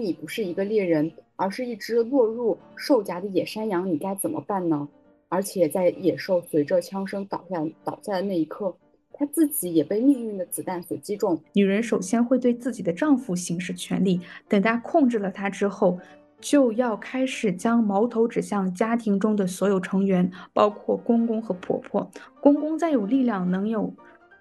你不是一个猎人，而是一只落入兽夹的野山羊，你该怎么办呢？而且在野兽随着枪声倒下倒下的那一刻，她自己也被命运的子弹所击中。女人首先会对自己的丈夫行使权力，等她控制了他之后，就要开始将矛头指向家庭中的所有成员，包括公公和婆婆。公公再有力量，能有。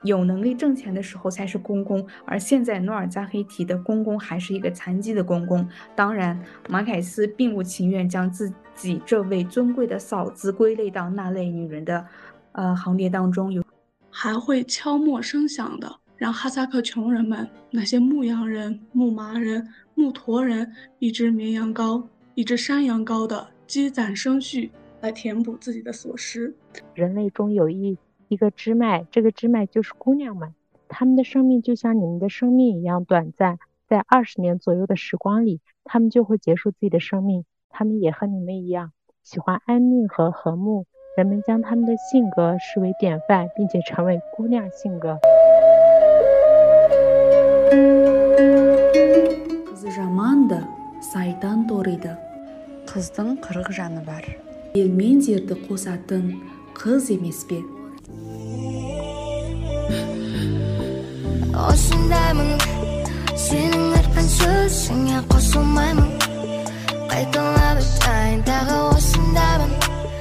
有能力挣钱的时候才是公公，而现在努尔加黑提的公公还是一个残疾的公公。当然，马凯斯并不情愿将自己这位尊贵的嫂子归类到那类女人的，呃行列当中。有还会悄默声响的，让哈萨克穷人们，那些牧羊人、牧马人、牧驼人，一只绵羊羔、一只山羊羔的积攒生畜，来填补自己的所失。人类中有一。一个支脉，这个支脉就是姑娘们，她们的生命就像你们的生命一样短暂，在二十年左右的时光里，她们就会结束自己的生命。她们也和你们一样，喜欢安宁和和睦。人们将她们的性格视为典范，并且成为姑娘性格。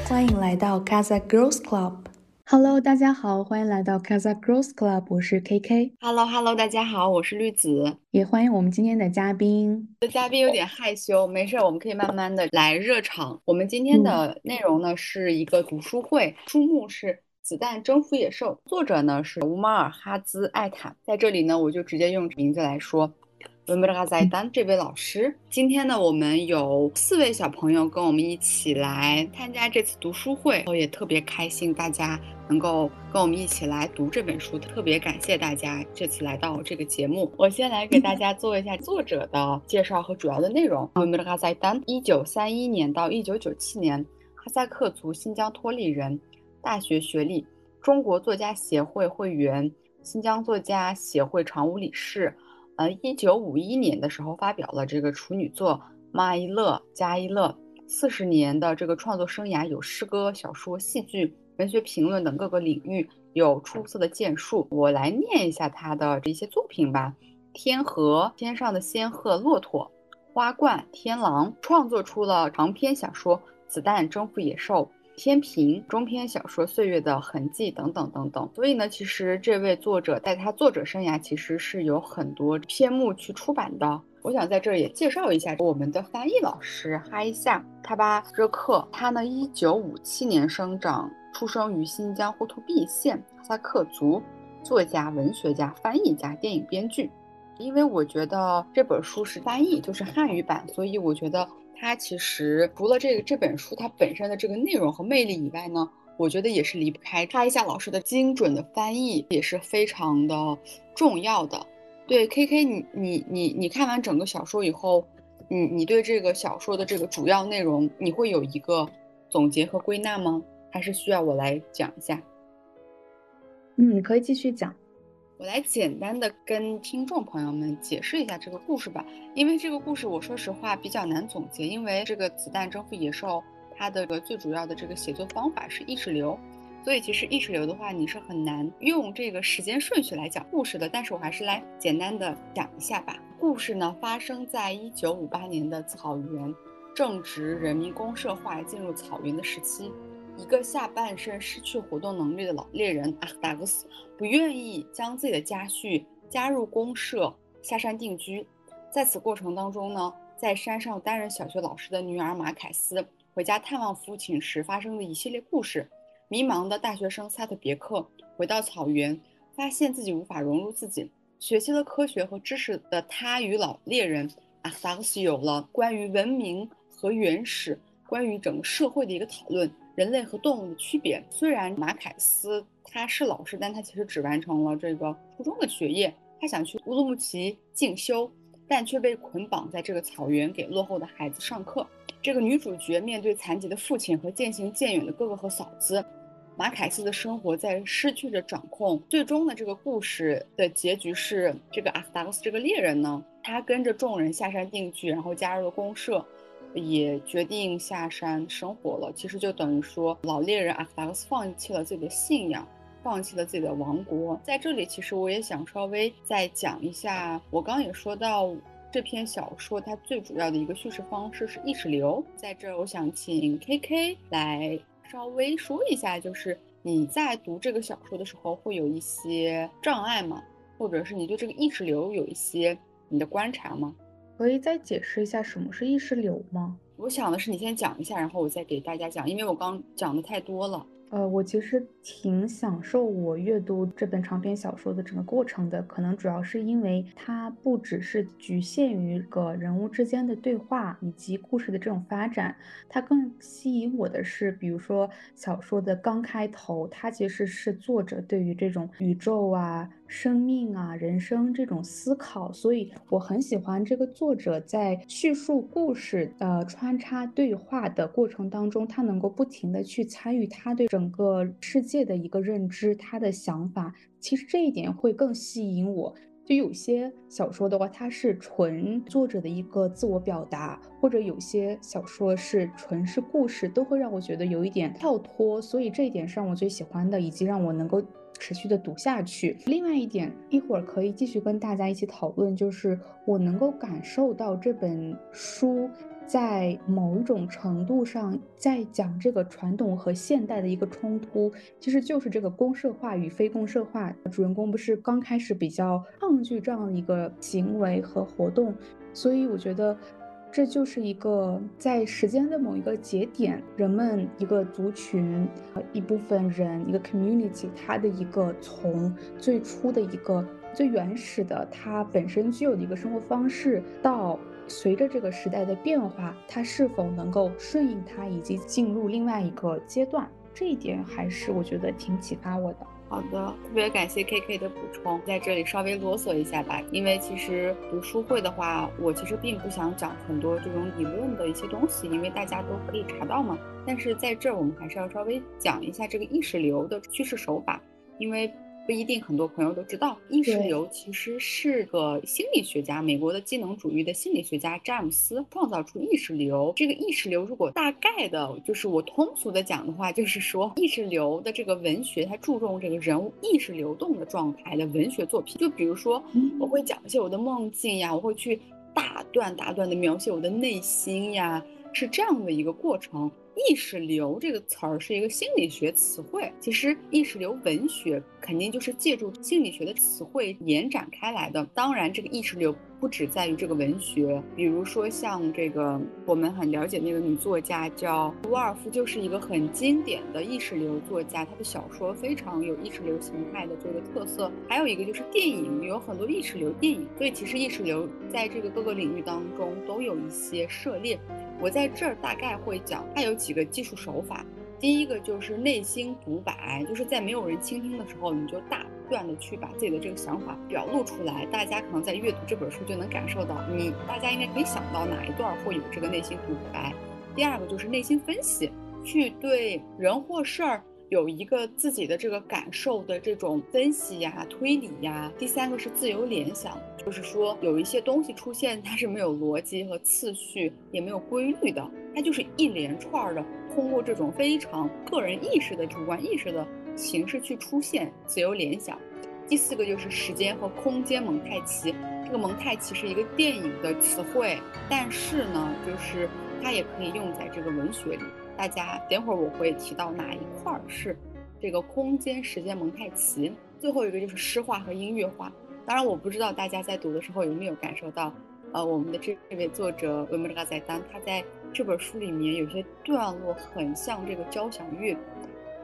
欢迎来到 Casa Girls Club。Hello，大家好，欢迎来到 Casa Girls Club，我是 KK。Hello，Hello，大家好，我是绿子。也欢迎我们今天的嘉宾。这嘉宾有点害羞，没事，我们可以慢慢的来热场。我们今天的内容呢是一个读书会，书目是。子弹征服野兽，作者呢是乌马尔哈兹艾坦。在这里呢，我就直接用名字来说，乌马尔哈兹艾坦这位老师。今天呢，我们有四位小朋友跟我们一起来参加这次读书会，我也特别开心，大家能够跟我们一起来读这本书，特别感谢大家这次来到这个节目。我先来给大家做一下作者的介绍和主要的内容。乌马尔哈兹艾坦，一九三一年到一九九七年，哈萨克族新疆托里人。大学学历，中国作家协会会员，新疆作家协会常务理事。呃，一九五一年的时候发表了这个处女作《妈一乐加一乐》。四十年的这个创作生涯，有诗歌、小说、戏剧、文学评论等各个领域有出色的建树。我来念一下他的这些作品吧：天河、天上的仙鹤、骆驼、花冠、天狼，创作出了长篇小说《子弹征服野兽》。天平中篇小说《岁月的痕迹》等等等等，所以呢，其实这位作者在他作者生涯其实是有很多篇目去出版的。我想在这儿也介绍一下我们的翻译老师哈伊夏卡巴热克，他呢，一九五七年生长，出生于新疆呼图壁县，哈萨克族，作家、文学家、翻译家、电影编剧。因为我觉得这本书是翻译，就是汉语版，所以我觉得。它其实除了这个这本书它本身的这个内容和魅力以外呢，我觉得也是离不开查一下老师的精准的翻译也是非常的重要的。对，K K，你你你你看完整个小说以后，你你对这个小说的这个主要内容你会有一个总结和归纳吗？还是需要我来讲一下？嗯，可以继续讲。我来简单的跟听众朋友们解释一下这个故事吧，因为这个故事我说实话比较难总结，因为这个子弹征服野兽，它的个最主要的这个写作方法是意识流，所以其实意识流的话，你是很难用这个时间顺序来讲故事的。但是我还是来简单的讲一下吧。故事呢发生在一九五八年的草原，正值人民公社化进入草原的时期。一个下半身失去活动能力的老猎人阿达格斯不愿意将自己的家畜加入公社下山定居。在此过程当中呢，在山上担任小学老师的女儿马凯斯回家探望父亲时发生的一系列故事。迷茫的大学生萨特别克回到草原，发现自己无法融入自己。学习了科学和知识的他与老猎人阿达格斯有了关于文明和原始、关于整个社会的一个讨论。人类和动物的区别。虽然马凯斯他是老师，但他其实只完成了这个初中的学业。他想去乌鲁木齐进修，但却被捆绑在这个草原给落后的孩子上课。这个女主角面对残疾的父亲和渐行渐远的哥哥和嫂子，马凯斯的生活在失去着掌控，最终呢，这个故事的结局是这个阿斯达克斯这个猎人呢，他跟着众人下山定居，然后加入了公社，也决定下山生活了。其实就等于说，老猎人阿斯达克斯放弃了自己的信仰，放弃了自己的王国。在这里，其实我也想稍微再讲一下，我刚也说到。这篇小说它最主要的一个叙事方式是意识流，在这儿我想请 K K 来稍微说一下，就是你在读这个小说的时候会有一些障碍吗？或者是你对这个意识流有一些你的观察吗？可以再解释一下什么是意识流吗？我想的是你先讲一下，然后我再给大家讲，因为我刚讲的太多了。呃，我其实挺享受我阅读这本长篇小说的整个过程的，可能主要是因为它不只是局限于个人物之间的对话以及故事的这种发展，它更吸引我的是，比如说小说的刚开头，它其实是作者对于这种宇宙啊。生命啊，人生这种思考，所以我很喜欢这个作者在叙述故事、呃穿插对话的过程当中，他能够不停的去参与他对整个世界的一个认知，他的想法。其实这一点会更吸引我。就有些小说的话，它是纯作者的一个自我表达，或者有些小说是纯是故事，都会让我觉得有一点跳脱。所以这一点是让我最喜欢的，以及让我能够。持续的读下去。另外一点，一会儿可以继续跟大家一起讨论，就是我能够感受到这本书在某一种程度上在讲这个传统和现代的一个冲突，其实就是这个公社化与非公社化。主人公不是刚开始比较抗拒这样的一个行为和活动，所以我觉得。这就是一个在时间的某一个节点，人们一个族群，一部分人，一个 community，它的一个从最初的一个最原始的它本身具有的一个生活方式，到随着这个时代的变化，它是否能够顺应它，以及进入另外一个阶段，这一点还是我觉得挺启发我的。好的，特别感谢 K K 的补充，在这里稍微啰嗦一下吧。因为其实读书会的话，我其实并不想讲很多这种理论的一些东西，因为大家都可以查到嘛。但是在这儿，我们还是要稍微讲一下这个意识流的叙事手法，因为。不一定很多朋友都知道，意识流其实是个心理学家，美国的机能主义的心理学家詹姆斯创造出意识流。这个意识流，如果大概的，就是我通俗的讲的话，就是说意识流的这个文学，它注重这个人物意识流动的状态的文学作品。就比如说，我会讲一些我的梦境呀，我会去大段大段的描写我的内心呀，是这样的一个过程。意识流这个词儿是一个心理学词汇，其实意识流文学肯定就是借助心理学的词汇延展开来的。当然，这个意识流不只在于这个文学，比如说像这个我们很了解那个女作家叫伍尔夫，就是一个很经典的意识流作家，她的小说非常有意识流形态的这个特色。还有一个就是电影，有很多意识流电影，所以其实意识流在这个各个领域当中都有一些涉猎。我在这儿大概会讲，它有几个技术手法。第一个就是内心独白，就是在没有人倾听的时候，你就大段的去把自己的这个想法表露出来。大家可能在阅读这本书就能感受到，你大家应该可以想到哪一段会有这个内心独白。第二个就是内心分析，去对人或事儿。有一个自己的这个感受的这种分析呀、推理呀。第三个是自由联想，就是说有一些东西出现，它是没有逻辑和次序，也没有规律的，它就是一连串的，通过这种非常个人意识的主观意识的形式去出现自由联想。第四个就是时间和空间蒙太奇，这个蒙太奇是一个电影的词汇，但是呢，就是它也可以用在这个文学里。大家等会儿我会提到哪一块儿是这个空间时间蒙太奇，最后一个就是诗化和音乐化。当然，我不知道大家在读的时候有没有感受到，呃，我们的这位作者维姆拉在丹，他在这本书里面有些段落很像这个交响乐，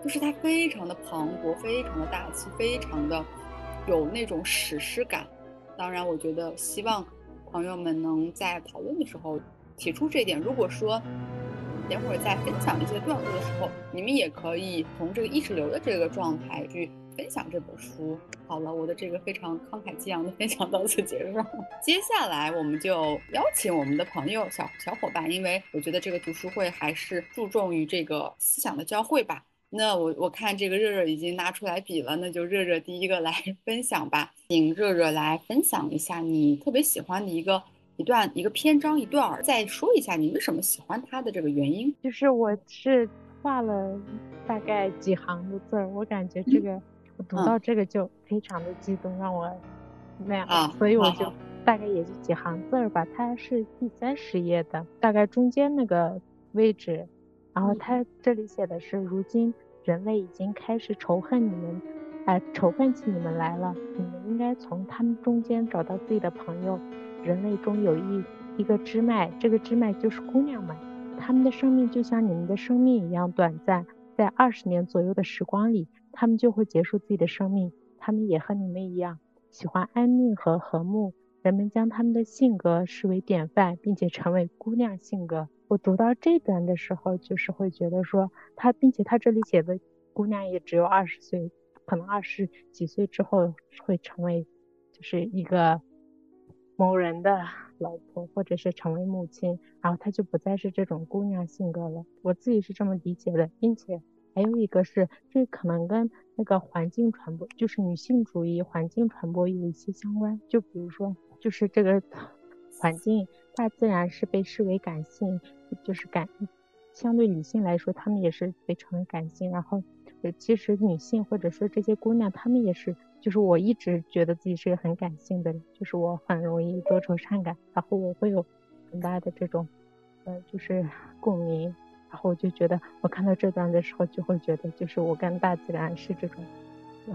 就是它非常的磅礴，非常的大气，非常的有那种史诗感。当然，我觉得希望朋友们能在讨论的时候提出这一点。如果说，等会儿在分享一些段落的时候，你们也可以从这个意识流的这个状态去分享这本书。好了，我的这个非常慷慨激昂的分享到此结束。接下来我们就邀请我们的朋友小小伙伴，因为我觉得这个读书会还是注重于这个思想的交汇吧。那我我看这个热热已经拿出来笔了，那就热热第一个来分享吧，请热热来分享一下你特别喜欢的一个一段一个篇章一段，再说一下你为什么喜欢他的这个原因。就是我是画了大概几行的字儿，我感觉这个我读到这个就非常的激动，让我那样，所以我就大概也就几行字儿吧。它是第三十页的，大概中间那个位置，然后它这里写的是如今。人类已经开始仇恨你们，哎，仇恨起你们来了。你们应该从他们中间找到自己的朋友。人类中有一一个支脉，这个支脉就是姑娘们。她们的生命就像你们的生命一样短暂，在二十年左右的时光里，她们就会结束自己的生命。她们也和你们一样，喜欢安宁和和睦。人们将她们的性格视为典范，并且成为姑娘性格。我读到这段的时候，就是会觉得说她，并且她这里写的姑娘也只有二十岁，可能二十几岁之后会成为就是一个某人的老婆，或者是成为母亲，然后她就不再是这种姑娘性格了。我自己是这么理解的，并且还有一个是，这可能跟那个环境传播，就是女性主义环境传播有一些相关。就比如说，就是这个 环境。大自然是被视为感性，就是感相对女性来说，她们也是非常的感性。然后，其实女性或者说这些姑娘，她们也是，就是我一直觉得自己是个很感性的人，就是我很容易多愁善感，然后我会有很大的这种，呃，就是共鸣。然后我就觉得，我看到这段的时候，就会觉得，就是我跟大自然是这种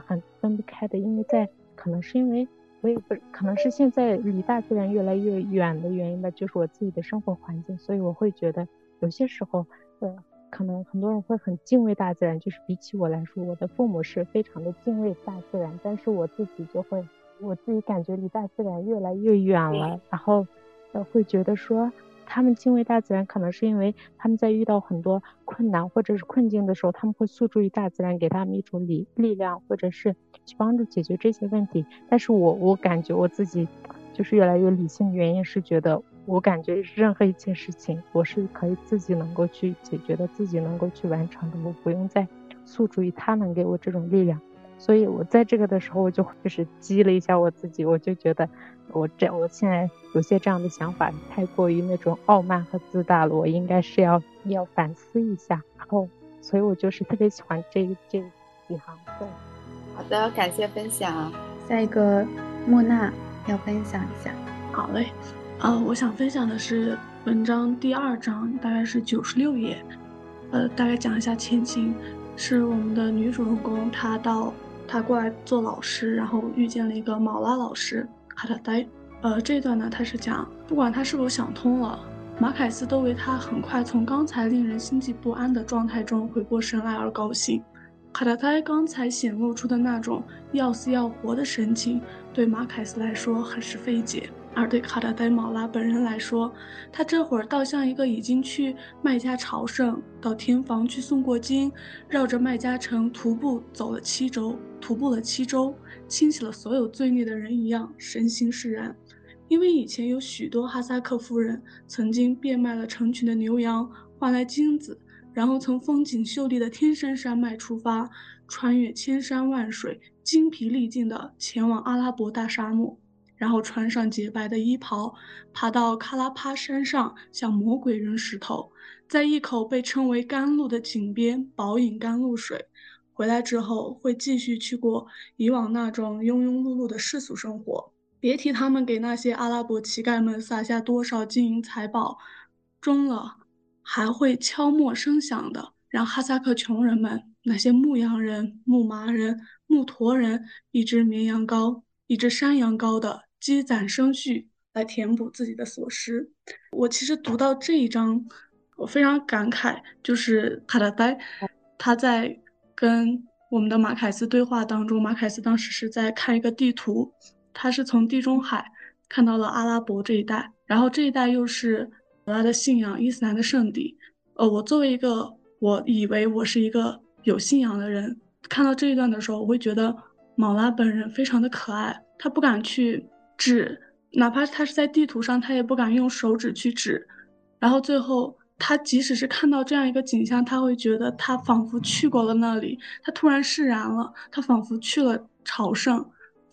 很分不开的，因为在可能是因为。我也不可能是现在离大自然越来越远的原因吧，就是我自己的生活环境，所以我会觉得有些时候，呃，可能很多人会很敬畏大自然，就是比起我来说，我的父母是非常的敬畏大自然，但是我自己就会，我自己感觉离大自然越来越远了，然后，呃，会觉得说。他们敬畏大自然，可能是因为他们在遇到很多困难或者是困境的时候，他们会诉诸于大自然，给他们一种力力量，或者是去帮助解决这些问题。但是我我感觉我自己就是越来越理性的原因是觉得，我感觉任何一件事情，我是可以自己能够去解决的，自己能够去完成的，我不用再诉诸于他能给我这种力量。所以我在这个的时候，我就就是激了一下我自己，我就觉得。我这我现在有些这样的想法，太过于那种傲慢和自大了。我应该是要要反思一下，然后，所以我就是特别喜欢这这几行字。好的，感谢分享。下一个莫娜要分享一下。好嘞，呃，我想分享的是文章第二章，大概是九十六页。呃，大概讲一下前情，是我们的女主人公她到她过来做老师，然后遇见了一个毛拉老师。哈特呆，呃，这一段呢，他是讲，不管他是否想通了，马凯斯都为他很快从刚才令人心悸不安的状态中回过神来而高兴。卡特呆刚才显露出的那种要死要活的神情，对马凯斯来说很是费解。而对卡达戴毛拉本人来说，他这会儿倒像一个已经去麦加朝圣，到天房去诵过经，绕着麦加城徒步走了七周，徒步了七周，清洗了所有罪孽的人一样，身心释然。因为以前有许多哈萨克夫人曾经变卖了成群的牛羊换来金子，然后从风景秀丽的天山山脉出发，穿越千山万水，精疲力尽地前往阿拉伯大沙漠。然后穿上洁白的衣袍，爬到喀拉帕山上向魔鬼扔石头，在一口被称为甘露的井边饱饮甘露水。回来之后会继续去过以往那种庸庸碌碌的世俗生活。别提他们给那些阿拉伯乞丐们撒下多少金银财宝，终了还会敲磨声响的，让哈萨克穷人们那些牧羊人、牧马人、牧驼人一只绵羊羔、一只山羊羔的。积攒生蓄来填补自己的所失。我其实读到这一章，我非常感慨，就是卡达呆他在跟我们的马凯斯对话当中，马凯斯当时是在看一个地图，他是从地中海看到了阿拉伯这一带，然后这一带又是他的信仰伊斯兰的圣地。呃，我作为一个我以为我是一个有信仰的人，看到这一段的时候，我会觉得毛拉本人非常的可爱，他不敢去。指，哪怕他是在地图上，他也不敢用手指去指。然后最后他即使是看到这样一个景象，他会觉得他仿佛去过了那里，他突然释然了，他仿佛去了朝圣，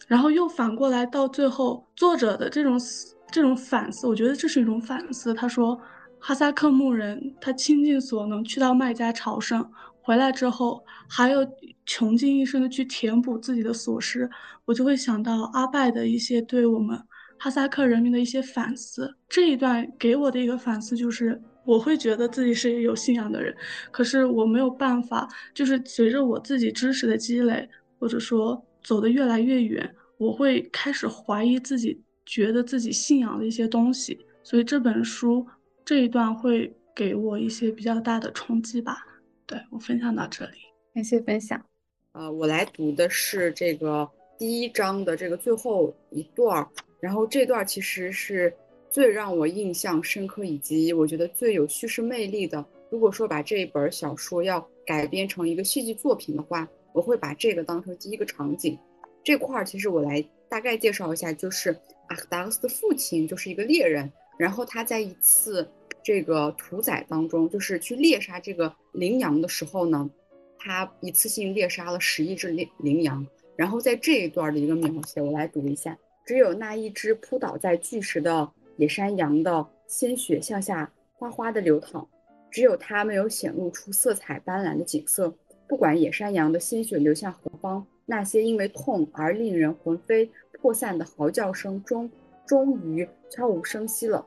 然后又反过来到最后，作者的这种思这种反思，我觉得这是一种反思。他说，哈萨克牧人他倾尽所能去到麦加朝圣，回来之后还要穷尽一生的去填补自己的所失，我就会想到阿拜的一些对我们哈萨克人民的一些反思。这一段给我的一个反思就是。我会觉得自己是有信仰的人，可是我没有办法，就是随着我自己知识的积累，或者说走得越来越远，我会开始怀疑自己，觉得自己信仰的一些东西。所以这本书这一段会给我一些比较大的冲击吧。对我分享到这里，感谢分享。呃，我来读的是这个第一章的这个最后一段儿，然后这段其实是。最让我印象深刻，以及我觉得最有叙事魅力的，如果说把这一本小说要改编成一个戏剧作品的话，我会把这个当成第一个场景。这块儿其实我来大概介绍一下，就是阿克达克斯的父亲就是一个猎人，然后他在一次这个屠宰当中，就是去猎杀这个羚羊的时候呢，他一次性猎杀了十一只羚羚羊。然后在这一段的一个描写，我来读一下：只有那一只扑倒在巨石的。野山羊的鲜血向下哗哗地流淌，只有它没有显露出色彩斑斓的景色。不管野山羊的鲜血流向何方，那些因为痛而令人魂飞魄散的嚎叫声终终于悄无声息了。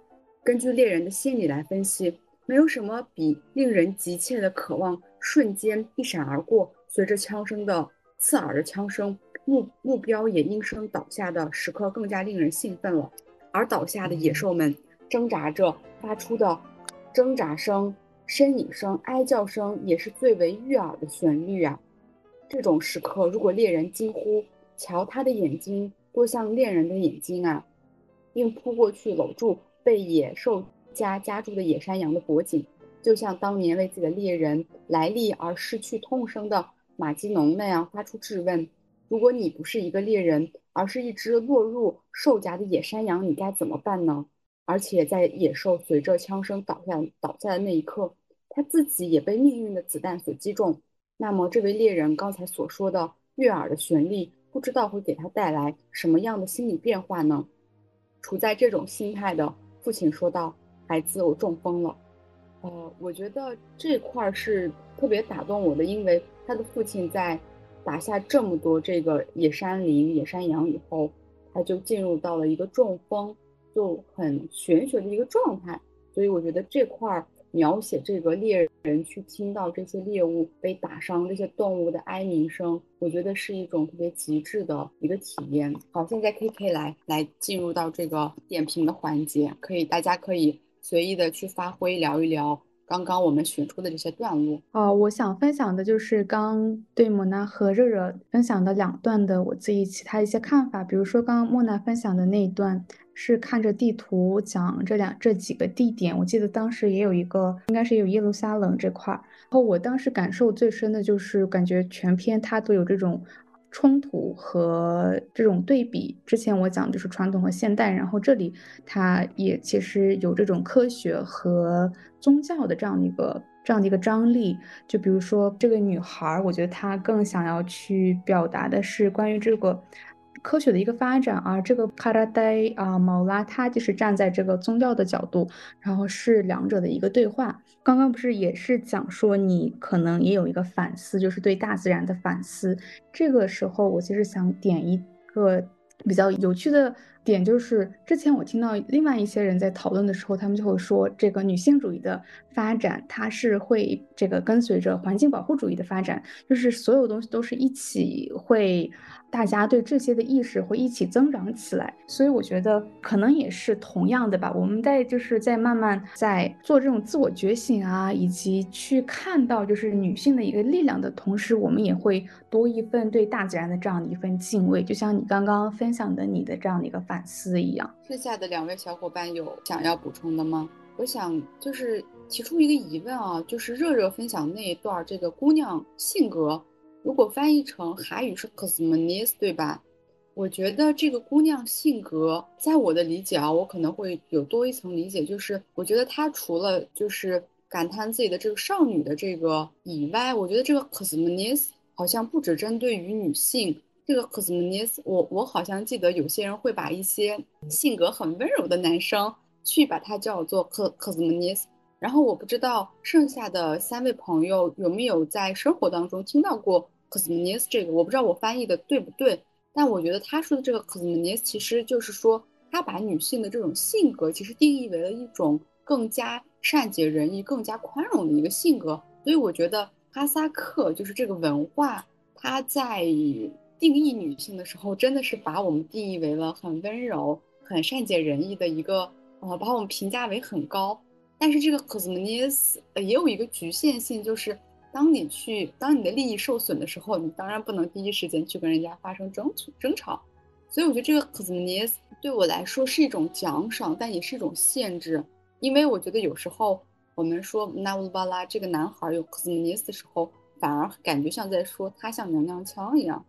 根据猎人的心理来分析，没有什么比令人急切的渴望瞬间一闪而过，随着枪声的刺耳的枪声，目目标也应声倒下的时刻更加令人兴奋了。而倒下的野兽们挣扎着发出的挣扎声、呻吟声、哀叫声，也是最为悦耳的旋律啊！这种时刻，如果猎人惊呼：“瞧，他的眼睛多像恋人的眼睛啊！”并扑过去搂住被野兽夹夹住的野山羊的脖颈，就像当年为自己的猎人来历而失去痛声的马基农那样发出质问：“如果你不是一个猎人？”而是一只落入兽夹的野山羊，你该怎么办呢？而且在野兽随着枪声倒下倒下的那一刻，他自己也被命运的子弹所击中。那么，这位猎人刚才所说的悦耳的旋律，不知道会给他带来什么样的心理变化呢？处在这种心态的父亲说道：“孩子，我中风了。”呃，我觉得这块是特别打动我的，因为他的父亲在。打下这么多这个野山林、野山羊以后，他就进入到了一个中风，就很玄学的一个状态。所以我觉得这块儿描写这个猎人去听到这些猎物被打伤、这些动物的哀鸣声，我觉得是一种特别极致的一个体验。好，现在 K K 来来进入到这个点评的环节，可以大家可以随意的去发挥聊一聊。刚刚我们选出的这些段落哦，我想分享的就是刚对莫娜和热热分享的两段的我自己其他一些看法。比如说，刚刚莫娜分享的那一段是看着地图讲这两这几个地点，我记得当时也有一个，应该是有耶路撒冷这块儿。然后我当时感受最深的就是感觉全篇它都有这种。冲突和这种对比，之前我讲就是传统和现代，然后这里它也其实有这种科学和宗教的这样的一个这样的一个张力。就比如说这个女孩，我觉得她更想要去表达的是关于这个。科学的一个发展，啊这个卡拉代啊毛拉，他就是站在这个宗教的角度，然后是两者的一个对话。刚刚不是也是讲说你可能也有一个反思，就是对大自然的反思。这个时候我其实想点一个比较有趣的。点就是，之前我听到另外一些人在讨论的时候，他们就会说，这个女性主义的发展，它是会这个跟随着环境保护主义的发展，就是所有东西都是一起会，大家对这些的意识会一起增长起来。所以我觉得可能也是同样的吧，我们在就是在慢慢在做这种自我觉醒啊，以及去看到就是女性的一个力量的同时，我们也会多一份对大自然的这样的一份敬畏。就像你刚刚分享的你的这样的一个反。思一样，剩下的两位小伙伴有想要补充的吗？我想就是提出一个疑问啊，就是热热分享那一段，这个姑娘性格，如果翻译成韩语是 cosmonis，对吧？我觉得这个姑娘性格，在我的理解啊，我可能会有多一层理解，就是我觉得她除了就是感叹自己的这个少女的这个以外，我觉得这个 cosmonis 好像不只针对于女性。这个 cosmonis，我我好像记得有些人会把一些性格很温柔的男生去把他叫做 cosmonis。然后我不知道剩下的三位朋友有没有在生活当中听到过 cosmonis 这个，我不知道我翻译的对不对，但我觉得他说的这个 cosmonis 其实就是说他把女性的这种性格其实定义为了一种更加善解人意、更加宽容的一个性格。所以我觉得哈萨克就是这个文化，它在定义女性的时候，真的是把我们定义为了很温柔、很善解人意的一个，呃，把我们评价为很高。但是这个 cosmonis 也有一个局限性，就是当你去当你的利益受损的时候，你当然不能第一时间去跟人家发生争争吵。所以我觉得这个 c o s m o n i s s 对我来说是一种奖赏，但也是一种限制。因为我觉得有时候我们说 navula 这个男孩有 cosmonis 的时候，反而感觉像在说他像娘娘腔一样。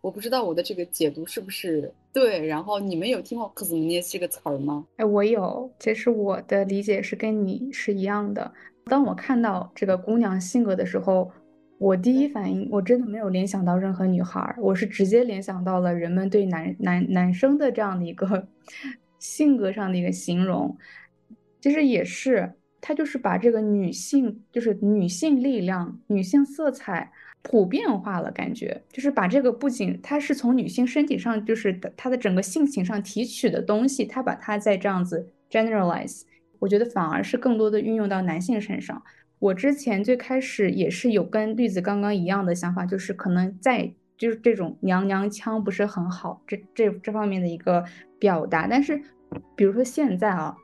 我不知道我的这个解读是不是对，然后你们有听过 cosmonis 这个词儿吗？哎，我有，其实我的理解是跟你是一样的。当我看到这个姑娘性格的时候，我第一反应我真的没有联想到任何女孩，我是直接联想到了人们对男男男生的这样的一个 性格上的一个形容。其实也是，他就是把这个女性，就是女性力量、女性色彩。普遍化了，感觉就是把这个不仅它是从女性身体上，就是她的整个性情上提取的东西，他把它再这样子 generalize，我觉得反而是更多的运用到男性身上。我之前最开始也是有跟绿子刚刚一样的想法，就是可能在就是这种娘娘腔不是很好，这这这方面的一个表达。但是比如说现在啊。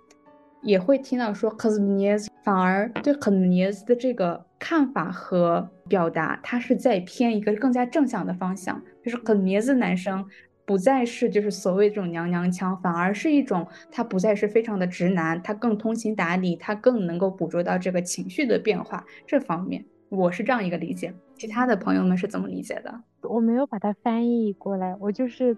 也会听到说 c o s m i s 反而对 c o s m i s 的这个看法和表达，他是在偏一个更加正向的方向，就是 m i s 男生不再是就是所谓这种娘娘腔，反而是一种他不再是非常的直男，他更通情达理，他更能够捕捉到这个情绪的变化这方面，我是这样一个理解。其他的朋友们是怎么理解的？我没有把它翻译过来，我就是。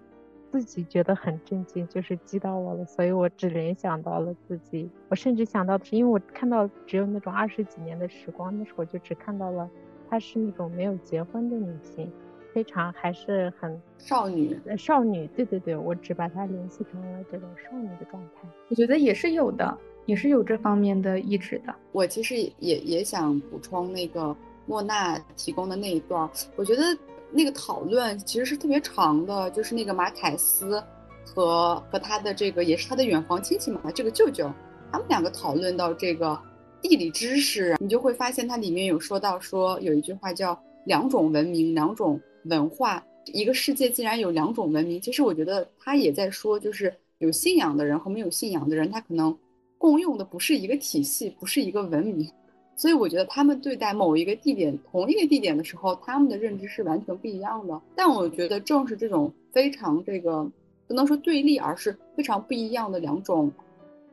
自己觉得很震惊，就是击到我了，所以我只联想到了自己。我甚至想到的是，因为我看到只有那种二十几年的时光，那时候就只看到了她是那种没有结婚的女性，非常还是很少女。少女，对对对，我只把她联系成了这种少女的状态。我觉得也是有的，也是有这方面的意志的。我其实也也想补充那个莫娜提供的那一段，我觉得。那个讨论其实是特别长的，就是那个马凯斯和和他的这个也是他的远房亲戚嘛，这个舅舅，他们两个讨论到这个地理知识，你就会发现它里面有说到说有一句话叫两种文明，两种文化，一个世界竟然有两种文明。其实我觉得他也在说，就是有信仰的人和没有信仰的人，他可能共用的不是一个体系，不是一个文明。所以我觉得他们对待某一个地点、同一个地点的时候，他们的认知是完全不一样的。但我觉得正是这种非常这个不能说对立，而是非常不一样的两种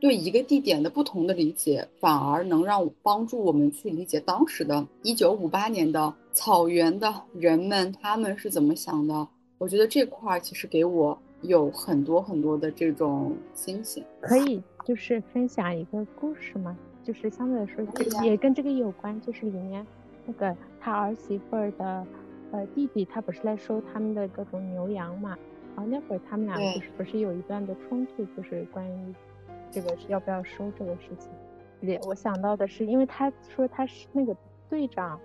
对一个地点的不同的理解，反而能让我帮助我们去理解当时的1958年的草原的人们他们是怎么想的。我觉得这块儿其实给我有很多很多的这种惊喜。可以就是分享一个故事吗？就是相对来说也跟这个有关，就是里面那个他儿媳妇儿的呃弟弟，他不是来收他们的各种牛羊嘛？然后那会儿他们俩不是不是有一段的冲突，就是关于这个是要不要收这个事情。对我想到的是，因为他说他是那个队长，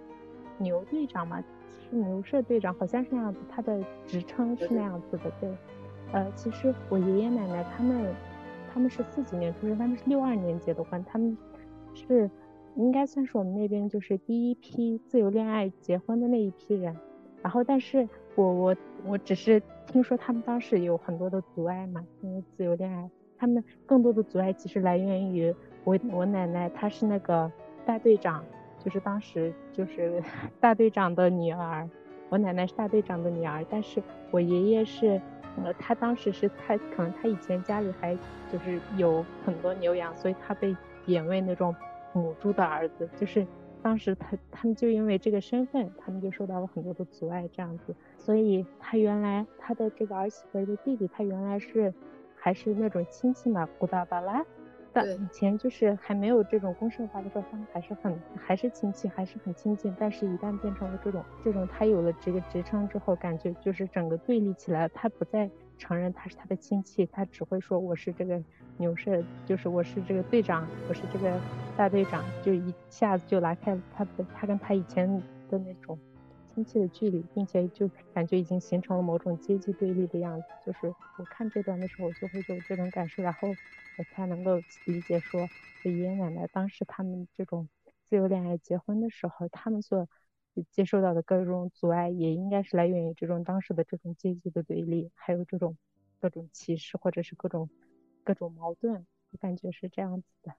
牛队长嘛，是牛社队长，好像是那样子，他的职称是那样子的。对，呃，其实我爷爷奶奶他们他们是四几年出生，他们是六二年结的婚，他们。是，应该算是我们那边就是第一批自由恋爱结婚的那一批人。然后，但是我我我只是听说他们当时有很多的阻碍嘛，因为自由恋爱，他们更多的阻碍其实来源于我我奶奶，她是那个大队长，就是当时就是 大队长的女儿。我奶奶是大队长的女儿，但是我爷爷是，呃，他当时是他可能他以前家里还就是有很多牛羊，所以他被。贬为那种母猪的儿子，就是当时他他们就因为这个身份，他们就受到了很多的阻碍，这样子。所以他原来他的这个儿媳妇的弟弟，他原来是还是那种亲戚嘛，古达巴拉，但以前就是还没有这种公社化的时候，他们还是很还是亲戚，还是很亲近。但是，一旦变成了这种这种，他有了这个职称之后，感觉就是整个对立起来。他不再承认他是他的亲戚，他只会说我是这个牛社，就是我是这个队长，我是这个大队长，就一下子就拉开了他的他跟他以前的那种。亲戚的距离，并且就感觉已经形成了某种阶级对立的样子。就是我看这段的时候，我就会有这种感受，然后我才能够理解说，爷爷奶奶当时他们这种自由恋爱结婚的时候，他们所接受到的各种阻碍，也应该是来源于这种当时的这种阶级的对立，还有这种各种歧视或者是各种各种矛盾。我感觉是这样子的。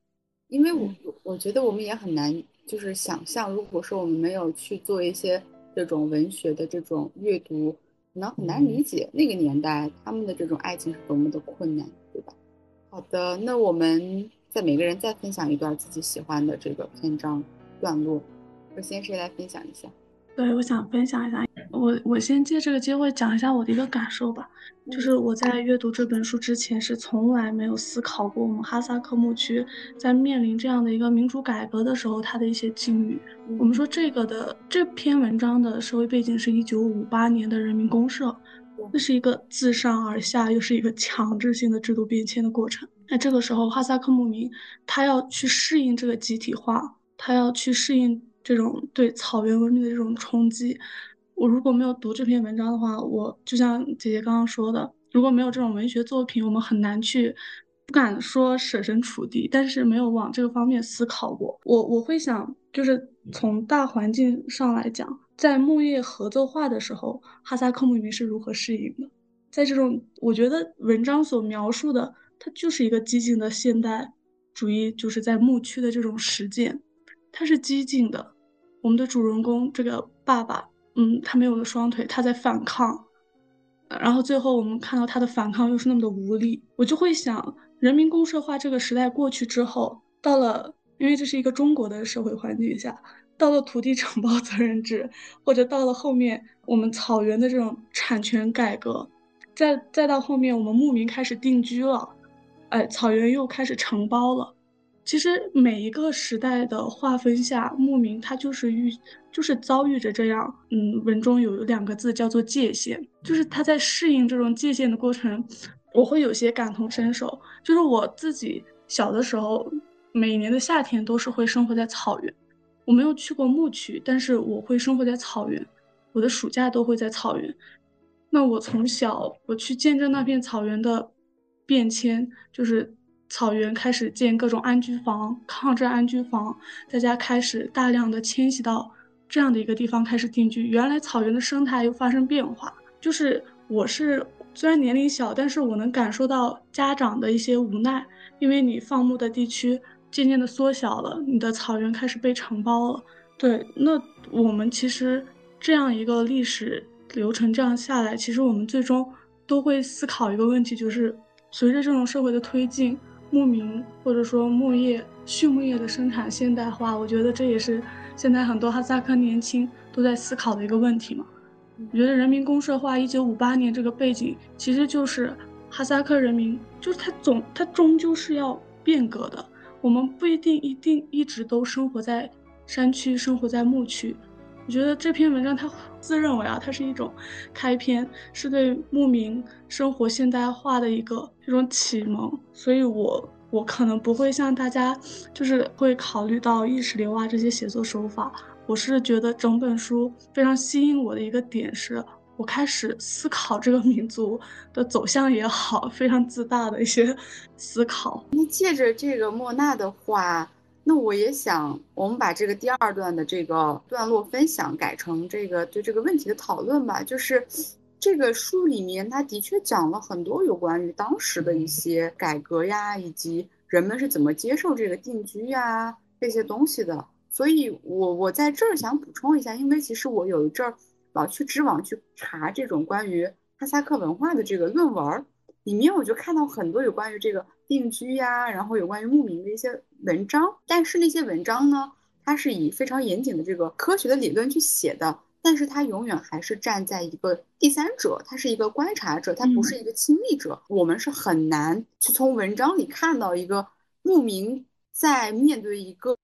因为我我觉得我们也很难就是想象，如果说我们没有去做一些。这种文学的这种阅读，可能很难理解那个年代他们的这种爱情是多么的困难，对吧？好的，那我们再每个人再分享一段自己喜欢的这个篇章段落。首先谁来分享一下？对，我想分享一下，我我先借这个机会讲一下我的一个感受吧。就是我在阅读这本书之前是从来没有思考过我们哈萨克牧区在面临这样的一个民主改革的时候，它的一些境遇。我们说这个的这篇文章的社会背景是一九五八年的人民公社，那是一个自上而下又是一个强制性的制度变迁的过程。那这个时候哈萨克牧民他要去适应这个集体化，他要去适应。这种对草原文明的这种冲击，我如果没有读这篇文章的话，我就像姐姐刚刚说的，如果没有这种文学作品，我们很难去，不敢说设身处地，但是没有往这个方面思考过。我我会想，就是从大环境上来讲，在牧业合作化的时候，哈萨克牧民是如何适应的？在这种，我觉得文章所描述的，它就是一个激进的现代主义，就是在牧区的这种实践，它是激进的。我们的主人公这个爸爸，嗯，他没有了双腿，他在反抗，然后最后我们看到他的反抗又是那么的无力，我就会想，人民公社化这个时代过去之后，到了，因为这是一个中国的社会环境下，到了土地承包 责任制，或者到了后面我们草原的这种产权改革，再再到后面我们牧民开始定居了，哎，草原又开始承包了。其实每一个时代的划分下，牧民他就是遇，就是遭遇着这样，嗯，文中有两个字叫做界限，就是他在适应这种界限的过程，我会有些感同身受。就是我自己小的时候，每年的夏天都是会生活在草原，我没有去过牧区，但是我会生活在草原，我的暑假都会在草原。那我从小我去见证那片草原的变迁，就是。草原开始建各种安居房、抗震安居房，大家开始大量的迁徙到这样的一个地方开始定居。原来草原的生态又发生变化，就是我是虽然年龄小，但是我能感受到家长的一些无奈，因为你放牧的地区渐渐的缩小了，你的草原开始被承包了。对，那我们其实这样一个历史流程这样下来，其实我们最终都会思考一个问题，就是随着这种社会的推进。牧民或者说牧业、畜牧业的生产现代化，我觉得这也是现在很多哈萨克年轻都在思考的一个问题嘛。我觉得人民公社化一九五八年这个背景，其实就是哈萨克人民，就是他总他终究是要变革的。我们不一定一定一直都生活在山区，生活在牧区。我觉得这篇文章，它自认为啊，它是一种开篇，是对牧民生活现代化的一个一种启蒙，所以我我可能不会像大家，就是会考虑到意识流啊这些写作手法。我是觉得整本书非常吸引我的一个点，是我开始思考这个民族的走向也好，非常自大的一些思考。那借着这个莫娜的话。那我也想，我们把这个第二段的这个段落分享改成这个对这个问题的讨论吧。就是这个书里面，它的确讲了很多有关于当时的一些改革呀，以及人们是怎么接受这个定居呀这些东西的。所以，我我在这儿想补充一下，因为其实我有一阵儿老去知网去查这种关于哈萨克文化的这个论文，里面我就看到很多有关于这个。定居呀，然后有关于牧民的一些文章，但是那些文章呢，它是以非常严谨的这个科学的理论去写的，但是它永远还是站在一个第三者，他是一个观察者，他不是一个亲历者，我们是很难去从文章里看到一个牧民在面对一个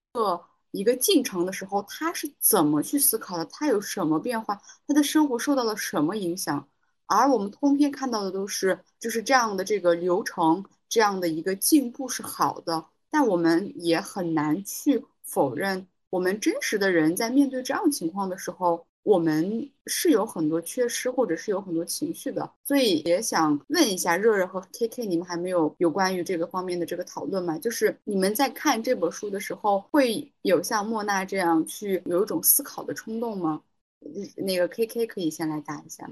一个进程的时候，他是怎么去思考的？他有什么变化？他的生活受到了什么影响？而我们通篇看到的都是就是这样的这个流程，这样的一个进步是好的，但我们也很难去否认，我们真实的人在面对这样情况的时候。我们是有很多缺失，或者是有很多情绪的，所以也想问一下热热和 K K，你们还没有有关于这个方面的这个讨论吗？就是你们在看这本书的时候，会有像莫娜这样去有一种思考的冲动吗？那个 K K 可以先来答一下。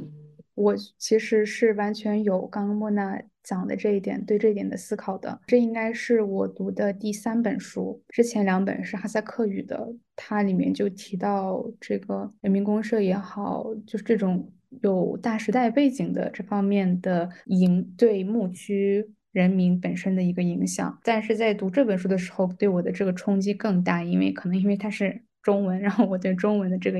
我其实是完全有刚刚莫娜讲的这一点，对这一点的思考的。这应该是我读的第三本书，之前两本是哈萨克语的，它里面就提到这个人民公社也好，就是这种有大时代背景的这方面的影对牧区人民本身的一个影响。但是在读这本书的时候，对我的这个冲击更大，因为可能因为它是中文，然后我对中文的这个。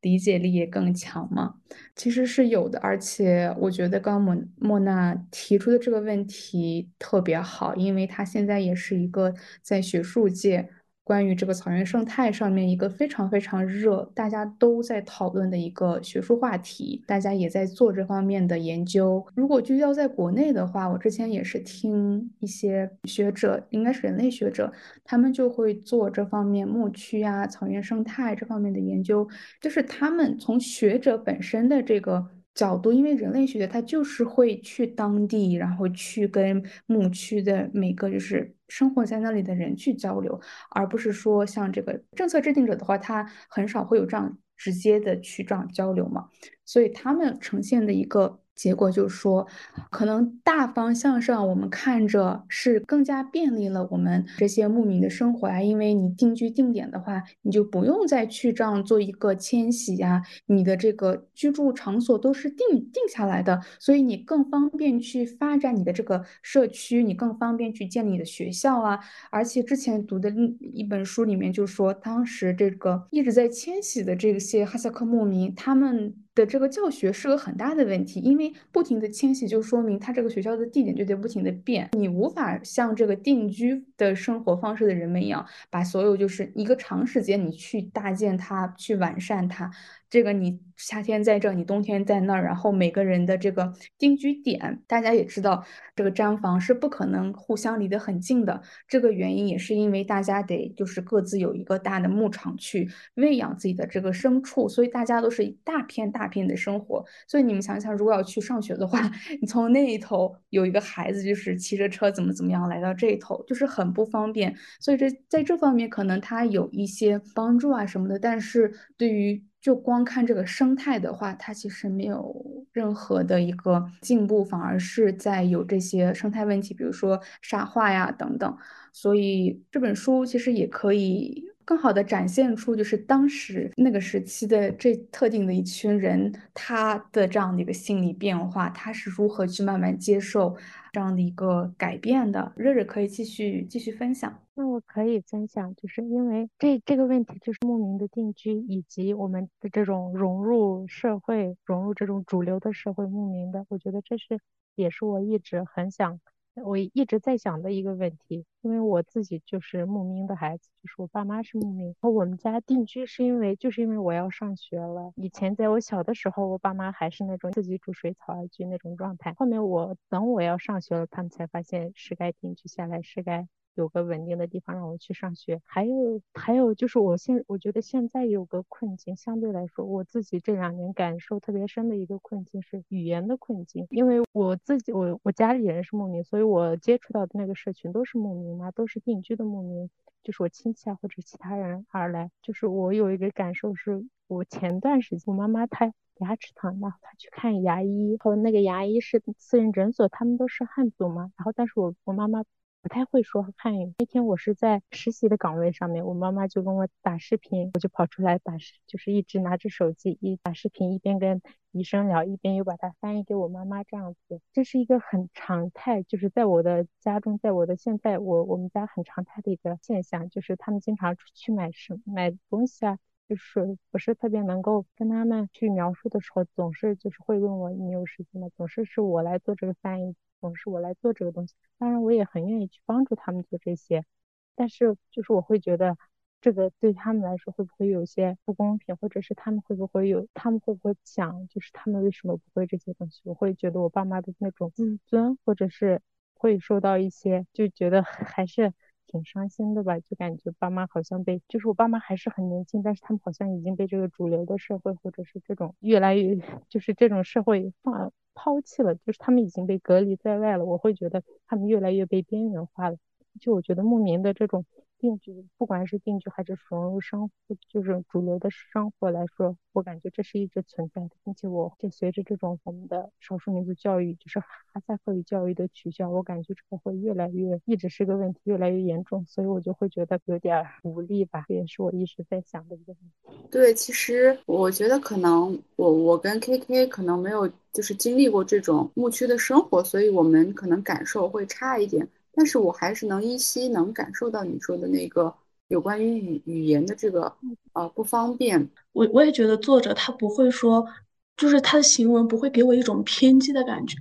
理解力也更强嘛，其实是有的，而且我觉得刚莫莫娜提出的这个问题特别好，因为她现在也是一个在学术界。关于这个草原生态上面一个非常非常热，大家都在讨论的一个学术话题，大家也在做这方面的研究。如果聚焦在国内的话，我之前也是听一些学者，应该是人类学者，他们就会做这方面牧区啊、草原生态这方面的研究，就是他们从学者本身的这个。角度，因为人类学它就是会去当地，然后去跟牧区的每个就是生活在那里的人去交流，而不是说像这个政策制定者的话，他很少会有这样直接的去这样交流嘛，所以他们呈现的一个。结果就说，可能大方向上我们看着是更加便利了我们这些牧民的生活啊，因为你定居定点的话，你就不用再去这样做一个迁徙呀，你的这个居住场所都是定定下来的，所以你更方便去发展你的这个社区，你更方便去建立你的学校啊。而且之前读的一本书里面就说，当时这个一直在迁徙的这些哈萨克牧民，他们。的这个教学是个很大的问题，因为不停的迁徙就说明他这个学校的地点就得不停的变，你无法像这个定居的生活方式的人们一样，把所有就是一个长时间你去搭建它，去完善它。这个你夏天在这，你冬天在那儿，然后每个人的这个定居点，大家也知道，这个毡房是不可能互相离得很近的。这个原因也是因为大家得就是各自有一个大的牧场去喂养自己的这个牲畜，所以大家都是一大片大片的生活。所以你们想想，如果要去上学的话，你从那一头有一个孩子，就是骑着车怎么怎么样来到这一头，就是很不方便。所以这在这方面可能它有一些帮助啊什么的，但是对于就光看这个生生态的话，它其实没有任何的一个进步，反而是在有这些生态问题，比如说沙化呀等等。所以这本书其实也可以更好的展现出，就是当时那个时期的这特定的一群人，他的这样的一个心理变化，他是如何去慢慢接受。这样的一个改变的，热热可以继续继续分享。那我可以分享，就是因为这这个问题，就是牧民的定居以及我们的这种融入社会、融入这种主流的社会牧民的，我觉得这是也是我一直很想。我一直在想的一个问题，因为我自己就是牧民的孩子，就是我爸妈是牧民，然后我们家定居是因为就是因为我要上学了。以前在我小的时候，我爸妈还是那种自己煮水草而居那种状态。后面我等我要上学了，他们才发现是该定居下来，是该。有个稳定的地方让我去上学，还有还有就是我现我觉得现在有个困境，相对来说我自己这两年感受特别深的一个困境是语言的困境，因为我自己我我家里人是牧民，所以我接触到的那个社群都是牧民嘛，都是定居的牧民，就是我亲戚啊或者其他人而来，就是我有一个感受是，我前段时间我妈妈她牙齿疼，然后她去看牙医，和那个牙医是私人诊所，他们都是汉族嘛，然后但是我我妈妈。不太会说汉语。那天我是在实习的岗位上面，我妈妈就跟我打视频，我就跑出来打视，就是一直拿着手机一打视频，一边跟医生聊，一边又把它翻译给我妈妈这样子。这是一个很常态，就是在我的家中，在我的现在我我们家很常态的一个现象，就是他们经常出去买什买东西啊，就是不是特别能够跟他们去描述的时候，总是就是会问我你有时间吗？总是是我来做这个翻译，总是我来做这个东西。当然，我也很愿意去帮助他们做这些，但是就是我会觉得。这个对他们来说会不会有些不公平，或者是他们会不会有，他们会不会想，就是他们为什么不会这些东西？我会觉得我爸妈的那种自尊，或者是会受到一些，就觉得 还是挺伤心的吧。就感觉爸妈好像被，就是我爸妈还是很年轻，但是他们好像已经被这个主流的社会，或者是这种越来越，就是这种社会放抛弃了，就是他们已经被隔离在外了。我会觉得他们越来越被边缘化了。就我觉得牧民的这种。定居，不管是定居还是融入生活，就是主流的生活来说，我感觉这是一直存在的，并且我就随着这种我们的少数民族教育，就是哈萨克语教育的取消，我感觉这个会越来越，一直是个问题，越来越严重，所以我就会觉得有点无力吧，这也是我一直在想的一个问题。对，其实我觉得可能我我跟 K K 可能没有就是经历过这种牧区的生活，所以我们可能感受会差一点。但是我还是能依稀能感受到你说的那个有关于语语言的这个呃不方便。我我也觉得作者他不会说，就是他的行文不会给我一种偏激的感觉。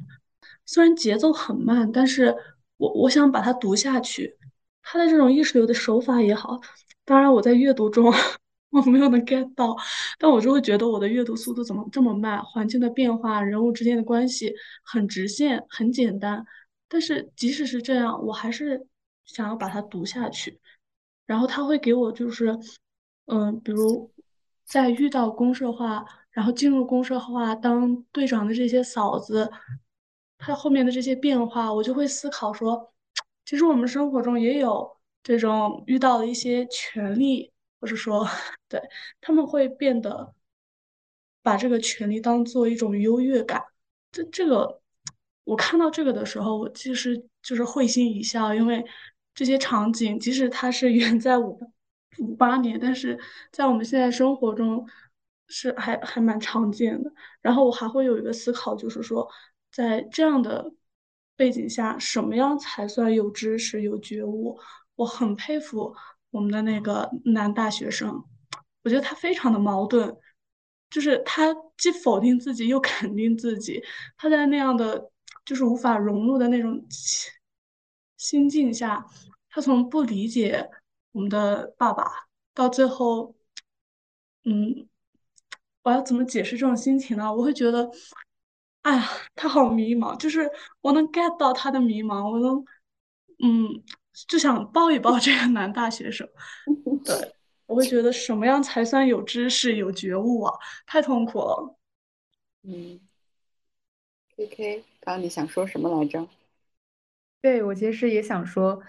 虽然节奏很慢，但是我我想把它读下去。他的这种意识流的手法也好，当然我在阅读中 我没有能 get 到，但我就会觉得我的阅读速度怎么这么慢？环境的变化，人物之间的关系很直线，很简单。但是即使是这样，我还是想要把它读下去。然后他会给我就是，嗯，比如在遇到公社化，然后进入公社化当队长的这些嫂子，他后面的这些变化，我就会思考说，其实我们生活中也有这种遇到的一些权利，或者说，对他们会变得把这个权利当做一种优越感。这这个。我看到这个的时候，我其实就是会心一笑，因为这些场景，即使它是远在五五八年，但是在我们现在生活中是还还蛮常见的。然后我还会有一个思考，就是说，在这样的背景下，什么样才算有知识、有觉悟？我很佩服我们的那个男大学生，我觉得他非常的矛盾，就是他既否定自己，又肯定自己，他在那样的。就是无法融入的那种心境下，他从不理解我们的爸爸，到最后，嗯，我要怎么解释这种心情呢？我会觉得，哎呀，他好迷茫，就是我能 get 到他的迷茫，我能，嗯，就想抱一抱这个男大学生。对，我会觉得什么样才算有知识、有觉悟啊？太痛苦了。嗯，K K。刚你想说什么来着？对我其实也想说，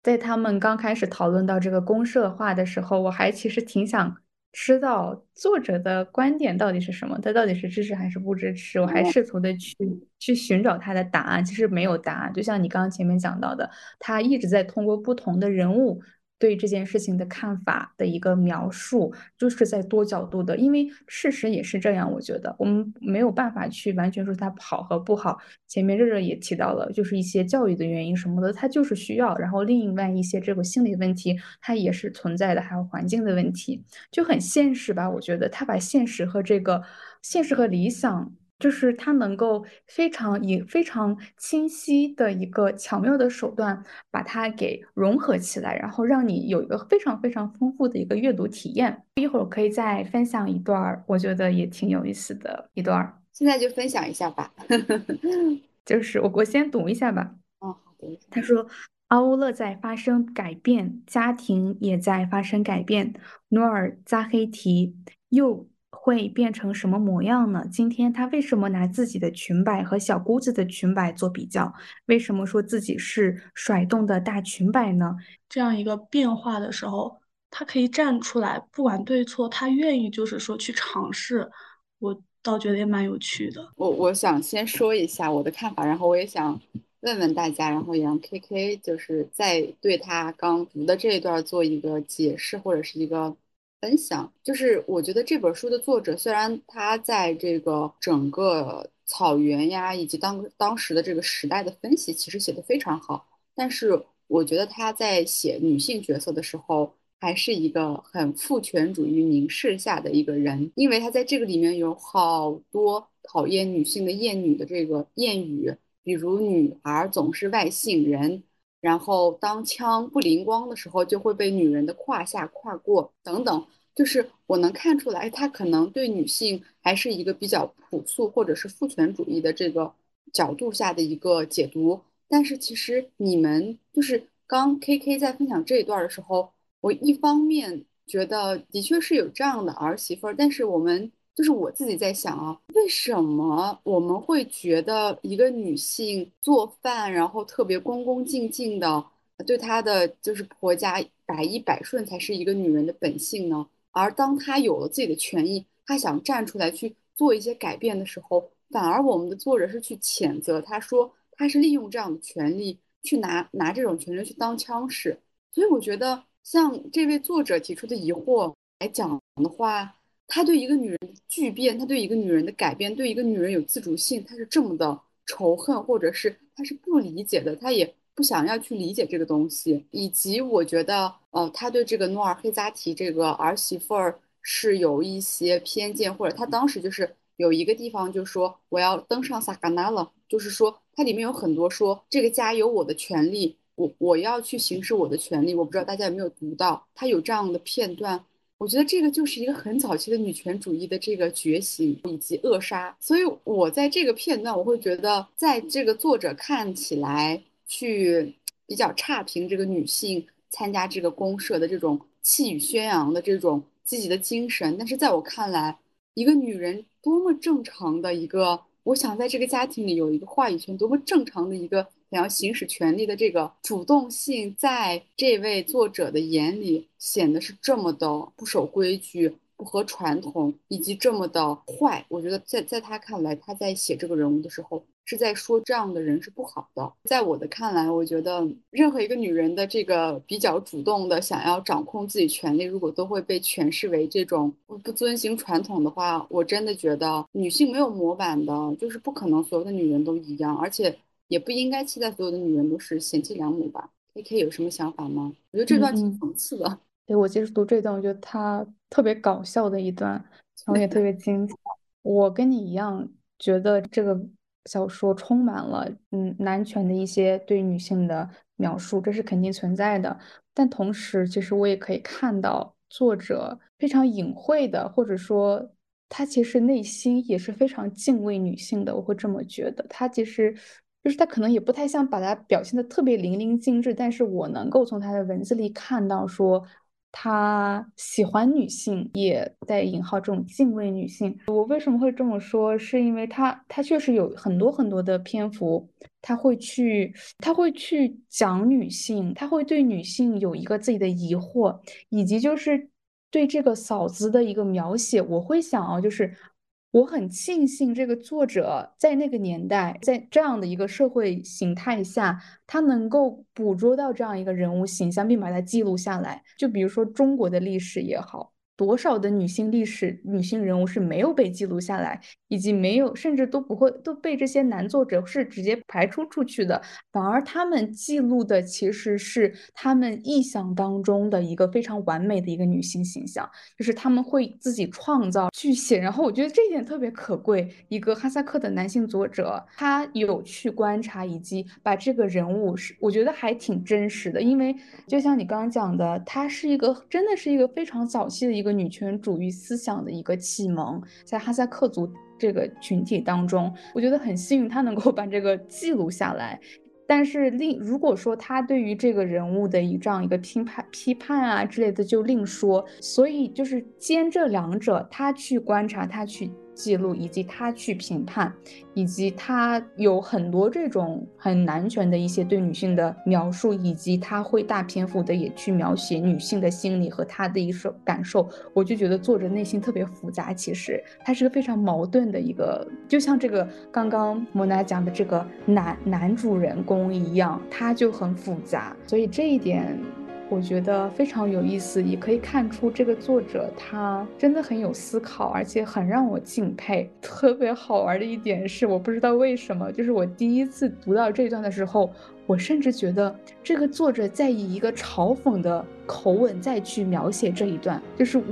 在他们刚开始讨论到这个公社化的时候，我还其实挺想知道作者的观点到底是什么，他到底是支持还是不支持？我还试图的去去寻找他的答案，其实没有答案。就像你刚刚前面讲到的，他一直在通过不同的人物。对这件事情的看法的一个描述，就是在多角度的，因为事实也是这样。我觉得我们没有办法去完全说它好和不好。前面热热也提到了，就是一些教育的原因什么的，它就是需要。然后另外一些这个心理问题，它也是存在的，还有环境的问题，就很现实吧。我觉得他把现实和这个现实和理想。就是他能够非常以非常清晰的一个巧妙的手段把它给融合起来，然后让你有一个非常非常丰富的一个阅读体验。一会儿可以再分享一段，我觉得也挺有意思的一段。现在就分享一下吧，就是我我先读一下吧。哦，好的。他说：“阿乌勒在发生改变，家庭也在发生改变。努尔扎黑提又。”会变成什么模样呢？今天他为什么拿自己的裙摆和小姑子的裙摆做比较？为什么说自己是甩动的大裙摆呢？这样一个变化的时候，他可以站出来，不管对错，他愿意就是说去尝试。我倒觉得也蛮有趣的。我我想先说一下我的看法，然后我也想问问大家，然后也让 K K 就是再对他刚读的这一段做一个解释或者是一个。分享。就是，我觉得这本书的作者虽然他在这个整个草原呀，以及当当时的这个时代的分析，其实写的非常好，但是我觉得他在写女性角色的时候，还是一个很父权主义凝视下的一个人，因为他在这个里面有好多讨厌女性的厌女的这个谚语，比如女儿总是外姓人，然后当枪不灵光的时候就会被女人的胯下跨过等等，就是我能看出来，他可能对女性还是一个比较朴素或者是父权主义的这个角度下的一个解读，但是其实你们就是刚 K K 在分享这一段的时候。我一方面觉得的确是有这样的儿媳妇儿，但是我们就是我自己在想啊，为什么我们会觉得一个女性做饭，然后特别恭恭敬敬的，对她的就是婆家百依百顺才是一个女人的本性呢？而当她有了自己的权益，她想站出来去做一些改变的时候，反而我们的作者是去谴责她，说她是利用这样的权利去拿拿这种权利去当枪使，所以我觉得。像这位作者提出的疑惑来讲的话，他对一个女人巨变，他对一个女人的改变，对一个女人有自主性，他是这么的仇恨，或者是他是不理解的，他也不想要去理解这个东西。以及我觉得，呃，他对这个诺尔黑扎提这个儿媳妇儿是有一些偏见，或者他当时就是有一个地方就说我要登上萨嘎纳了，就是说它里面有很多说这个家有我的权利。我我要去行使我的权利，我不知道大家有没有读到，他有这样的片段。我觉得这个就是一个很早期的女权主义的这个觉醒以及扼杀。所以我在这个片段，我会觉得，在这个作者看起来去比较差评这个女性参加这个公社的这种气宇轩昂的这种积极的精神，但是在我看来，一个女人多么正常的一个，我想在这个家庭里有一个话语权，多么正常的一个。想要行使权利的这个主动性，在这位作者的眼里显得是这么的不守规矩、不合传统，以及这么的坏。我觉得在在他看来，他在写这个人物的时候，是在说这样的人是不好的。在我的看来，我觉得任何一个女人的这个比较主动的想要掌控自己权利，如果都会被诠释为这种不不遵循传统的话，我真的觉得女性没有模板的，就是不可能所有的女人都一样，而且。也不应该期待所有的女人都是贤妻良母吧？K K 有什么想法吗？我觉得这段挺讽刺的。对我其实读这段，我觉得他特别搞笑的一段，然后也特别精彩。我跟你一样，觉得这个小说充满了嗯男权的一些对女性的描述，这是肯定存在的。但同时，其实我也可以看到作者非常隐晦的，或者说他其实内心也是非常敬畏女性的。我会这么觉得，他其实。就是他可能也不太像把它表现的特别淋漓尽致，但是我能够从他的文字里看到，说他喜欢女性，也在引号这种敬畏女性。我为什么会这么说？是因为他他确实有很多很多的篇幅，他会去他会去讲女性，他会对女性有一个自己的疑惑，以及就是对这个嫂子的一个描写，我会想啊，就是。我很庆幸这个作者在那个年代，在这样的一个社会形态下，他能够捕捉到这样一个人物形象，并把它记录下来。就比如说中国的历史也好。多少的女性历史、女性人物是没有被记录下来，以及没有，甚至都不会都被这些男作者是直接排除出去的。反而他们记录的其实是他们臆想当中的一个非常完美的一个女性形象，就是他们会自己创造去写。然后我觉得这一点特别可贵。一个哈萨克的男性作者，他有去观察以及把这个人物是，我觉得还挺真实的。因为就像你刚刚讲的，他是一个真的是一个非常早期的一个。一个女权主义思想的一个启蒙，在哈萨克族这个群体当中，我觉得很幸运，他能够 把这个记录下来。但是另如果说他对于这个人物的一这样一个批判、批判啊之类的，就另说。所以就是兼这两者，他去观察，他去。记录以及他去评判，以及他有很多这种很男权的一些对女性的描述，以及他会大篇幅的也去描写女性的心理和他的一首感受。我就觉得作者内心特别复杂，其实他是个非常矛盾的一个，就像这个刚刚莫娜讲的这个男男主人公一样，他就很复杂。所以这一点。我觉得非常有意思，也可以看出这个作者他真的很有思考，而且很让我敬佩。特别好玩的一点是，我不知道为什么，就是我第一次读到这一段的时候，我甚至觉得这个作者在以一个嘲讽的口吻再去描写这一段，就是我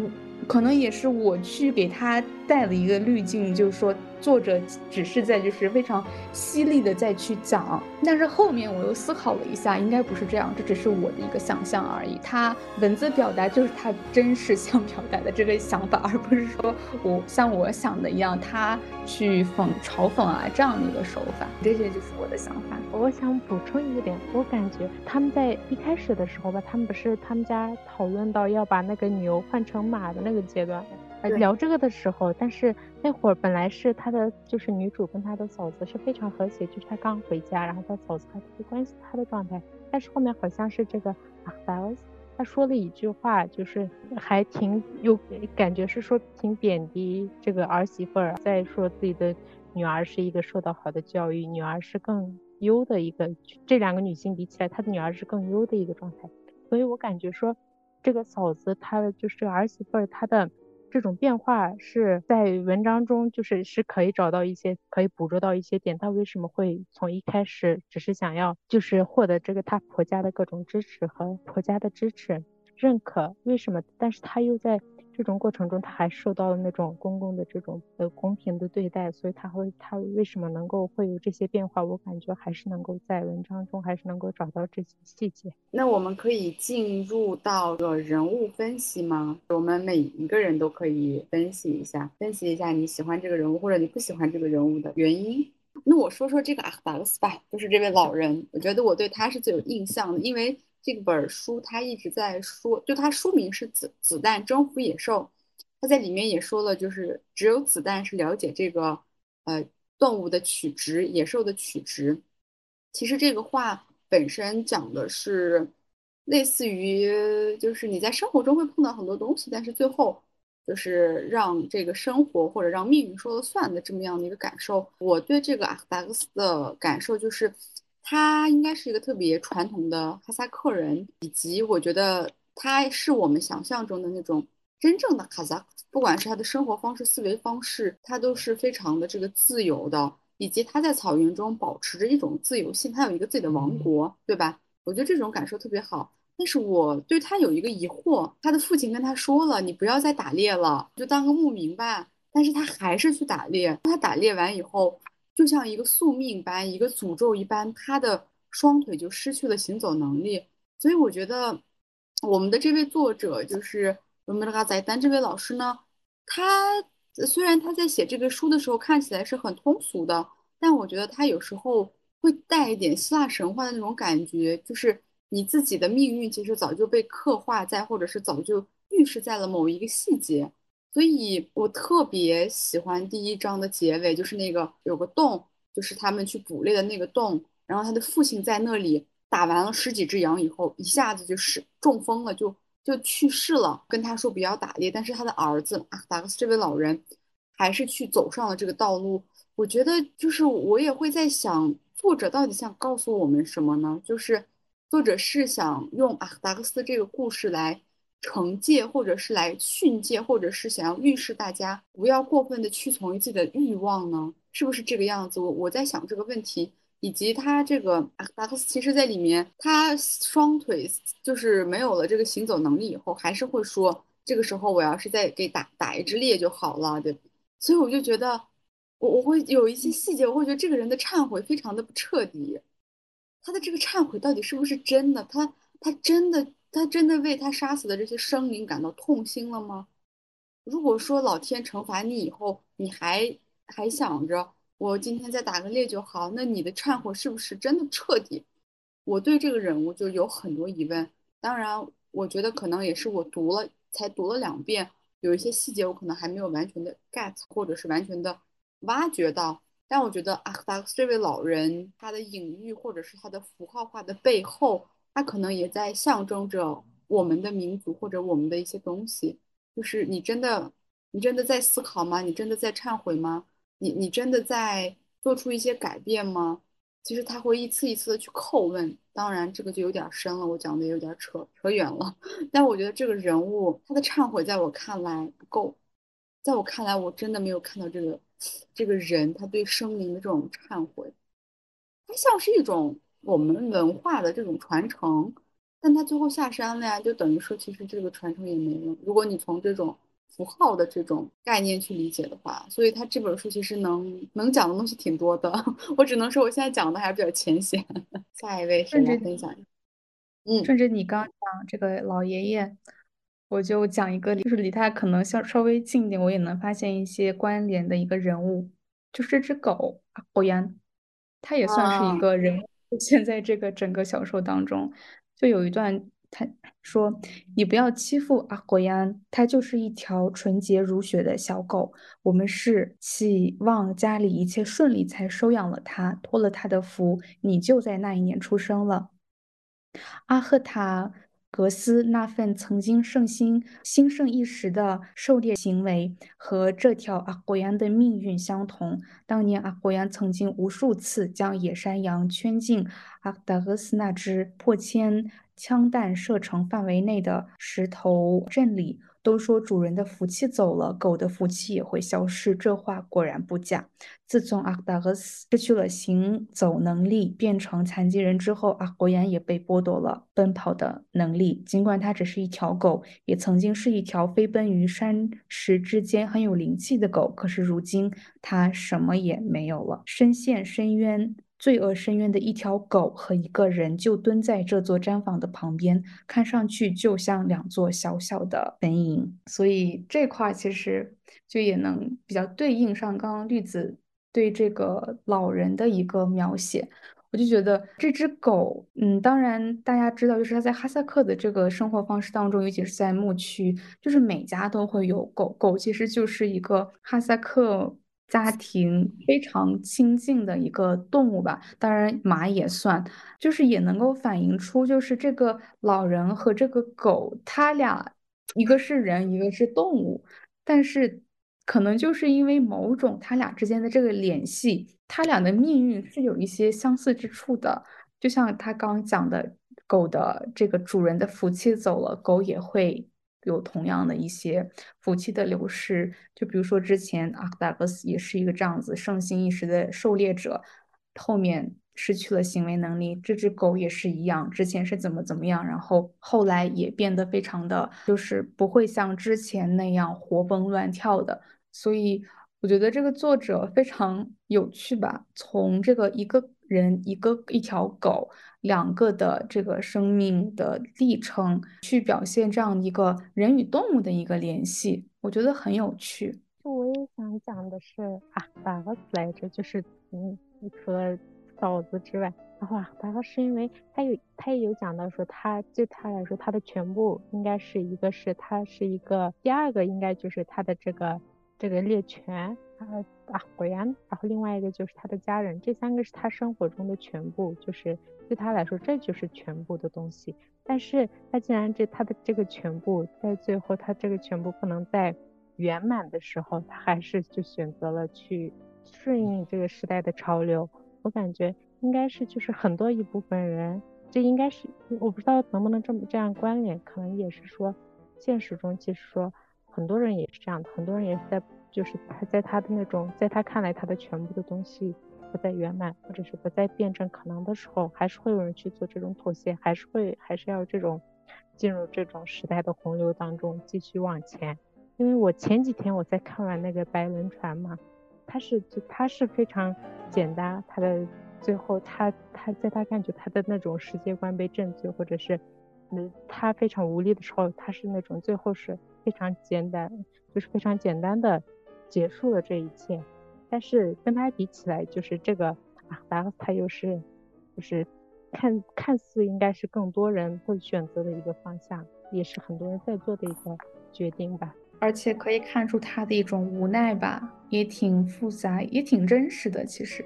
可能也是我去给他带了一个滤镜，就是说。作者只是在就是非常犀利的再去讲，但是后面我又思考了一下，应该不是这样，这只是我的一个想象而已。他文字表达就是他真实想表达的这个想法，而不是说我像我想的一样，他去讽嘲讽啊这样的一个手法。这些就是我的想法。我想补充一个点，我感觉他们在一开始的时候吧，他们不是他们家讨论到要把那个牛换成马的那个阶段。聊这个的时候，但是那会儿本来是他的，就是女主跟他的嫂子是非常和谐，就是他刚回家，然后他嫂子还特别关心他的状态。但是后面好像是这个阿达斯，他说了一句话，就是还挺有感觉，是说挺贬低这个儿媳妇儿，在说自己的女儿是一个受到好的教育，女儿是更优的一个，这两个女性比起来，她的女儿是更优的一个状态。所以我感觉说，这个嫂子她的就是这个儿媳妇儿，她的。这种变化是在文章中，就是是可以找到一些，可以捕捉到一些点。他为什么会从一开始只是想要，就是获得这个他婆家的各种支持和婆家的支持、认可？为什么？但是他又在。这种过程中，他还受到了那种公共的这种呃公平的对待，所以他会他为什么能够会有这些变化？我感觉还是能够在文章中还是能够找到这些细节。那我们可以进入到个人物分析吗？我们每一个人都可以分析一下，分析一下你喜欢这个人物或者你不喜欢这个人物的原因。那我说说这个阿达克斯吧，就是这位老人，我觉得我对他是最有印象的，因为。这本书他一直在说，就他书名是《子子弹征服野兽》，他在里面也说了，就是只有子弹是了解这个呃动物的取值，野兽的取值。其实这个话本身讲的是类似于，就是你在生活中会碰到很多东西，但是最后就是让这个生活或者让命运说了算的这么样的一个感受。我对这个阿克达克斯的感受就是。他应该是一个特别传统的哈萨克人，以及我觉得他是我们想象中的那种真正的哈萨克，不管是他的生活方式、思维方式，他都是非常的这个自由的，以及他在草原中保持着一种自由性，他有一个自己的王国，对吧？我觉得这种感受特别好。但是我对他有一个疑惑，他的父亲跟他说了，你不要再打猎了，就当个牧民吧。但是他还是去打猎，他打猎完以后。就像一个宿命般，一个诅咒一般，他的双腿就失去了行走能力。所以我觉得，我们的这位作者就是文梅拉在丹这位老师呢，他虽然他在写这个书的时候看起来是很通俗的，但我觉得他有时候会带一点希腊神话的那种感觉，就是你自己的命运其实早就被刻画在，或者是早就预示在了某一个细节。所以我特别喜欢第一章的结尾，就是那个有个洞，就是他们去捕猎的那个洞。然后他的父亲在那里打完了十几只羊以后，一下子就是中风了，就就去世了。跟他说不要打猎，但是他的儿子阿达克斯这位老人还是去走上了这个道路。我觉得就是我也会在想，作者到底想告诉我们什么呢？就是作者是想用阿达克斯这个故事来。惩戒，或者是来训诫，或者是想要预示大家不要过分的屈从于自己的欲望呢？是不是这个样子？我我在想这个问题，以及他这个阿达克斯，其实在里面，他双腿就是没有了这个行走能力以后，还是会说，这个时候我要是再给打打一只猎就好了，对。所以我就觉得，我我会有一些细节，我会觉得这个人的忏悔非常的不彻底，他的这个忏悔到底是不是真的？他他真的？他真的为他杀死的这些生灵感到痛心了吗？如果说老天惩罚你以后，你还还想着我今天再打个猎就好，那你的忏悔是不是真的彻底？我对这个人物就有很多疑问。当然，我觉得可能也是我读了才读了两遍，有一些细节我可能还没有完全的 get，或者是完全的挖掘到。但我觉得阿克达斯这位老人，他的隐喻或者是他的符号化的背后。它可能也在象征着我们的民族或者我们的一些东西，就是你真的，你真的在思考吗？你真的在忏悔吗？你你真的在做出一些改变吗？其实他会一次一次的去叩问，当然这个就有点深了，我讲的有点扯扯远了。但我觉得这个人物他的忏悔在我看来不够，在我看来我真的没有看到这个这个人他对生命的这种忏悔，他像是一种我们文化的这种传承，但他最后下山了呀，就等于说其实这个传承也没了。如果你从这种。符号的这种概念去理解的话，所以他这本书其实能能讲的东西挺多的。我只能说我现在讲的还是比较浅显。下一位，甚至分享。嗯，顺着你刚讲这个老爷爷，我就讲一个，就是离他可能稍稍微近一点，我也能发现一些关联的一个人物，就是这只狗阿火烟，它也算是一个人物，现在这个整个小说当中，就有一段。他说：“你不要欺负阿火安，它就是一条纯洁如雪的小狗。我们是希望家里一切顺利才收养了它，托了他的福，你就在那一年出生了。”阿赫塔。格斯那份曾经盛兴兴盛一时的狩猎行为，和这条阿火羊的命运相同。当年阿火羊曾经无数次将野山羊圈进阿达格斯那只破千枪弹射程范围内的石头阵里。都说主人的福气走了，狗的福气也会消失。这话果然不假。自从阿达格斯失去了行走能力，变成残疾人之后，阿国岩也被剥夺了奔跑的能力。尽管它只是一条狗，也曾经是一条飞奔于山石之间很有灵气的狗，可是如今它什么也没有了，深陷深渊。罪恶深渊的一条狗和一个人就蹲在这座毡房的旁边，看上去就像两座小小的坟茔。所以这块其实就也能比较对应上刚刚绿子对这个老人的一个描写。我就觉得这只狗，嗯，当然大家知道，就是它在哈萨克的这个生活方式当中，尤其是在牧区，就是每家都会有狗狗，其实就是一个哈萨克。家庭非常亲近的一个动物吧，当然马也算，就是也能够反映出，就是这个老人和这个狗，他俩一个是人，一个是动物，但是可能就是因为某种他俩之间的这个联系，他俩的命运是有一些相似之处的，就像他刚讲的，狗的这个主人的福气走了，狗也会。有同样的一些福气的流失，就比如说之前阿克达格斯也是一个这样子盛行一时的狩猎者，后面失去了行为能力。这只狗也是一样，之前是怎么怎么样，然后后来也变得非常的，就是不会像之前那样活蹦乱跳的。所以我觉得这个作者非常有趣吧，从这个一个人一个一条狗。两个的这个生命的历程，去表现这样一个人与动物的一个联系，我觉得很有趣。就我也想讲的是啊，达格斯来着，就是嗯，除了嫂子之外，然后啊，达格是因为他有他也有讲到说，他对他来说，他的全部应该是一个是他是一个，第二个应该就是他的这个这个猎犬，啊啊果然，然后另外一个就是他的家人，这三个是他生活中的全部，就是。对他来说，这就是全部的东西。但是他竟然这他的这个全部在最后，他这个全部不能再圆满的时候，他还是就选择了去顺应这个时代的潮流。我感觉应该是就是很多一部分人，这应该是我不知道能不能这么这样关联，可能也是说现实中其实说很多人也是这样的，很多人也是在就是他在他的那种在他看来他的全部的东西。不再圆满，或者是不再辩证可能的时候，还是会有人去做这种妥协，还是会还是要这种进入这种时代的洪流当中继续往前。因为我前几天我在看完那个白轮船嘛，它是就它是非常简单，它的最后他他在他感觉他的那种世界观被震碎，或者是嗯他非常无力的时候，他是那种最后是非常简单，就是非常简单的结束了这一切。但是跟他比起来，就是这个啊，达他又是，就是看看似应该是更多人会选择的一个方向，也是很多人在做的一个决定吧。而且可以看出他的一种无奈吧，也挺复杂，也挺真实的。其实，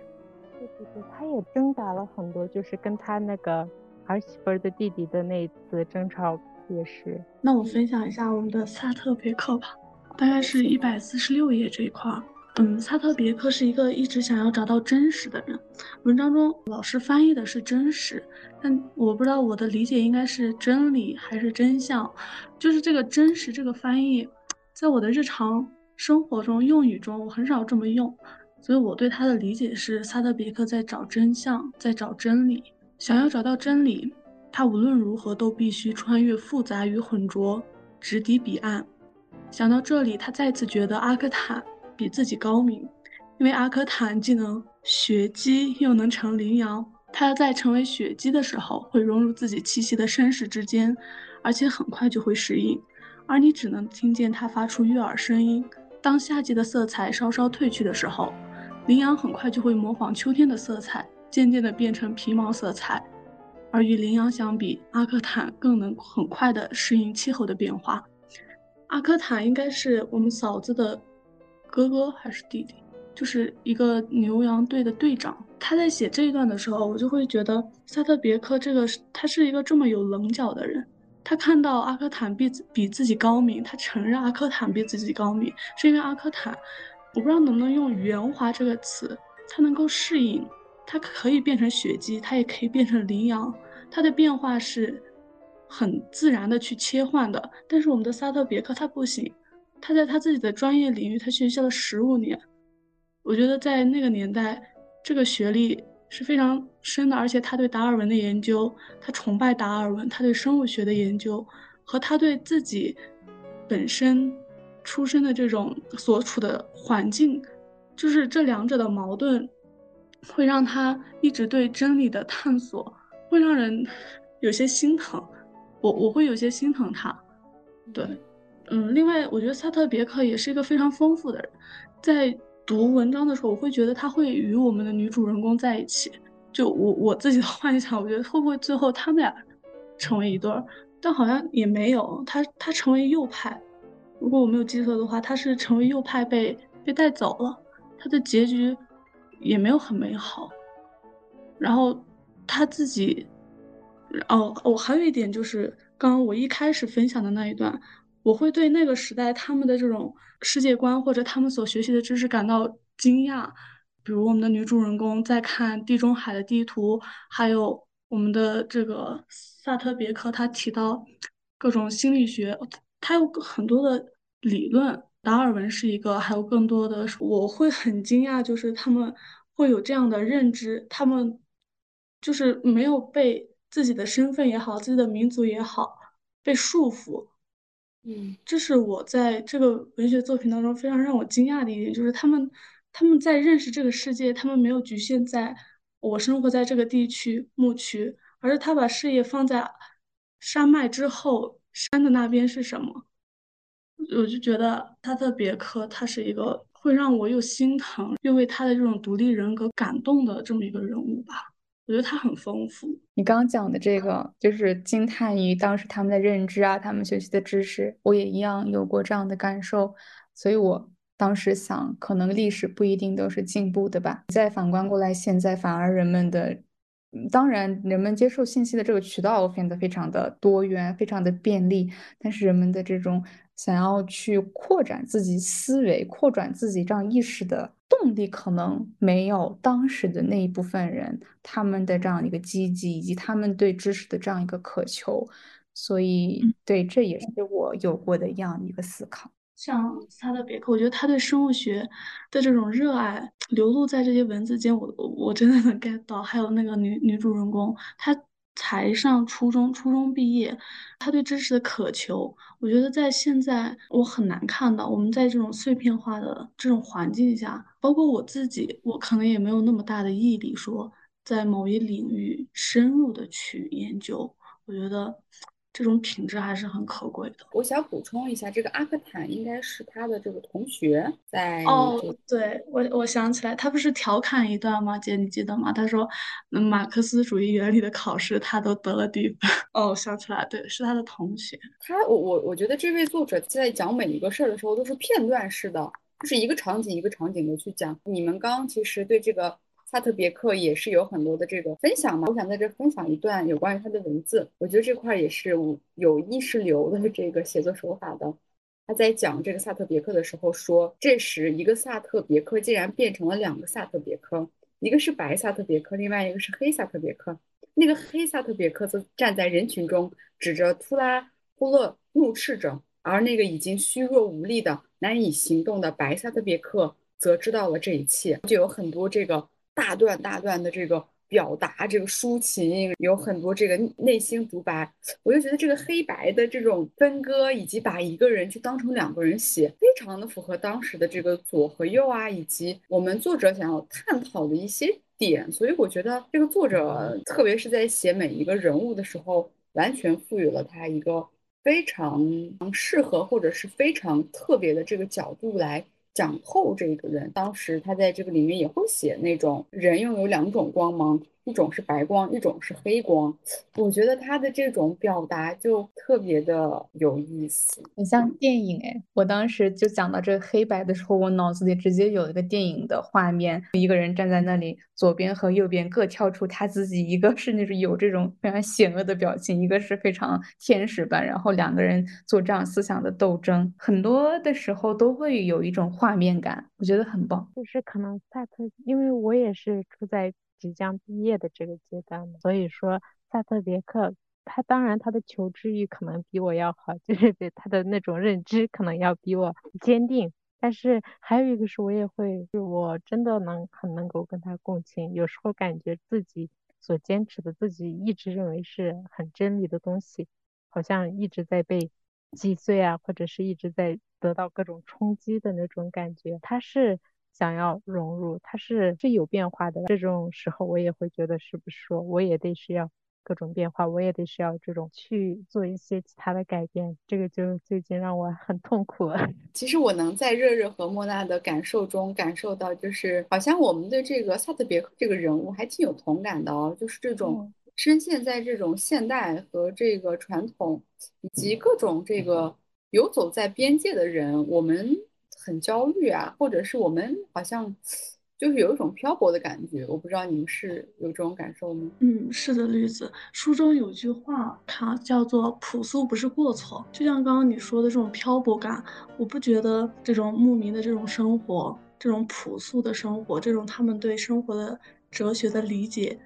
对对对，他也挣扎了很多，就是跟他那个儿媳妇的弟弟的那一次争吵也是。那我分享一下我们的萨特别克吧，大概是一百四十六页这一块儿。嗯，萨特别克是一个一直想要找到真实的人。文章中老师翻译的是真实，但我不知道我的理解应该是真理还是真相。就是这个真实这个翻译，在我的日常生活中用语中，我很少这么用。所以我对他的理解是，萨特别克在找真相，在找真理。想要找到真理，他无论如何都必须穿越复杂与浑浊，直抵彼岸。想到这里，他再次觉得阿克坦 比自己高明，因为阿克坦既能血姬，又能成羚羊。他在成为血姬的时候，会融入自己气息的身世之间，而且很快就会适应。而你只能听见它发出悦耳声音。当夏季的色彩稍稍褪去的时候，羚羊很快就会模仿秋天的色彩，渐渐地变成皮毛色彩。而与羚羊相比，阿克坦更能很快地适应气候的变化。阿克坦应该是我们嫂子的哥哥还是弟弟？就是一个牛羊队的队长。他在写这一段的时候，我就会觉得萨特别克这个他是一个这么有棱角的人。他看到阿克坦比比自己高明，他承认阿克坦比自己高明，是因为阿克坦，我不知道能不能用圆滑这个词，他能够适应，他可以变成雪姬，他也可以变成羚羊，他的变化是。很自然的去切换的，但是我们的萨特别克他不行，他在他自己的专业领域，他学习了十五年，我觉得在那个年代，这个学历是非常深的，而且他对达尔文的研究，他崇拜达尔文，他对生物学的研究和他对自己本身出身的这种所处的环境，就是这两者的矛盾，会让他一直对真理的探索，会让人有些心疼。我我会有些心疼他，对，嗯，另外我觉得萨特别克也是一个非常丰富的人，在读文章的时候，我会觉得他会与我们的女主人公在一起，就我我自己的幻想，我觉得会不会最后他们俩成为一对儿，但好像也没有，他他成为右派，如果我没有记错的话，他是成为右派被被带走了，他的结局也没有很美好，然后他自己。哦，我还有一点就是，刚刚我一开始分享的那一段，我会对那个时代他们的这种世界观或者他们所学习的知识感到惊讶。比如我们的女主人公在看地中海的地图，还有我们的这个萨特别克，他提到各种心理学，他有很多的理论。达尔文是一个，还有更多的，我会很惊讶，就是他们会有这样的认知，他们就是没有被。自己的身份也好，自己的民族也好，被束缚，嗯，这是我在这个文学作品当中非常让我惊讶的一点，就是他们他们在认识这个世界，他们没有局限在我生活在这个地区牧区，而是他把视野放在山脉之后，山的那边是什么？我就觉得他特别克，他是一个会让我又心疼又为他的这种独立人格感动的这么一个人物吧。我觉得它很丰富。你刚刚讲的这个，就是惊叹于当时他们的认知啊，他们学习的知识，我也一样有过这样的感受。所以我当时想，可能历史不一定都是进步的吧。再反观过来，现在反而人们的，当然人们接受信息的这个渠道变得非常的多元，非常的便利，但是人们的这种。想要去扩展自己思维、扩展自己这样意识的动力，可能没有当时的那一部分人他们的这样一个积极，以及他们对知识的这样一个渴求。所以，对，这也是我有过的一样一个思考。像萨特别克，我觉得他对生物学的这种热爱流露在这些文字间，我我真的能 get 到。还有那个女女主人公，她。才上初中，初中毕业，他对知识的渴求，我觉得在现在我很难看到。我们在这种碎片化的这种环境下，包括我自己，我可能也没有那么大的毅力，说在某一领域深入的去研究。我觉得。这种品质还是很可贵的。我想补充一下，这个阿克坦应该是他的这个同学在。哦，对我我想起来，他不是调侃一段吗？姐，你记得吗？他说，马克思主义原理的考试他都得了低分。哦，想起来，对，是他的同学。他，我我我觉得这位作者在讲每一个事儿的时候都是片段式的，就是一个场景一个场景的去讲。你们刚其实对这个。萨特别克也是有很多的这个分享嘛，我想在这分享一段有关于他的文字，我觉得这块也是有意识流的这个写作手法的。他在讲这个萨特别克的时候说，这时一个萨特别克竟然变成了两个萨特别克，一个是白萨特别克，另外一个是黑萨特别克。那个黑萨特别克则站在人群中，指着图拉呼勒怒斥着，而那个已经虚弱无力的、难以行动的白萨特别克则知道了这一切，就有很多这个大段大段的这个。表达这个抒情有很多这个内心独白，我就觉得这个黑白的这种分割，以及把一个人去当成两个人写，非常的符合当时的这个左和右啊，以及我们作者想要探讨的一些点。所以我觉得这个作者，特别是在写每一个人物的时候，完全赋予了他一个非常适合或者是非常特别的这个角度来。讲透这个人，当时他在这个里面也会写那种人拥有两种光芒。一种是白光，一种是黑光。我觉得他的这种表达就特别的有意思，很像电影哎。我当时就讲到这黑白的时候，我脑子里直接有一个电影的画面，一个人站在那里，左边和右边各跳出他自己，一个是那种有这种非常险恶的表情，一个是非常天使般，然后两个人做这样思想的斗争，很多的时候都会有一种画面感，我觉得很棒。就是可能萨特，因为我也是住在。即将毕业的这个阶段所以说萨特别克他当然他的求知欲可能比我要好，就是对他的那种认知可能要比我坚定。但是还有一个是我也会，就我真的能很能够跟他共情。有时候感觉自己所坚持的，自己一直认为是很真理的东西，好像一直在被击碎啊，或者是一直在得到各种冲击的那种感觉。他是。想要融入，它是是有变化的。这种时候，我也会觉得，是不是说我也得需要各种变化，我也得需要这种去做一些其他的改变。这个就最近让我很痛苦。其实我能在热热和莫娜的感受中感受到，就是好像我们对这个萨特别克这个人物还挺有同感的哦。就是这种深陷在这种现代和这个传统以及各种这个游走在边界的人，我们。很焦虑啊，或者是我们好像就是有一种漂泊的感觉，我不知道你们是有这种感受吗？嗯，是的，绿子。书中有句话，它叫做“朴素不是过错”。就像刚刚你说的这种漂泊感，我不觉得这种牧民的这种生活，这种朴素的生活，这种他们对生活的哲学的理解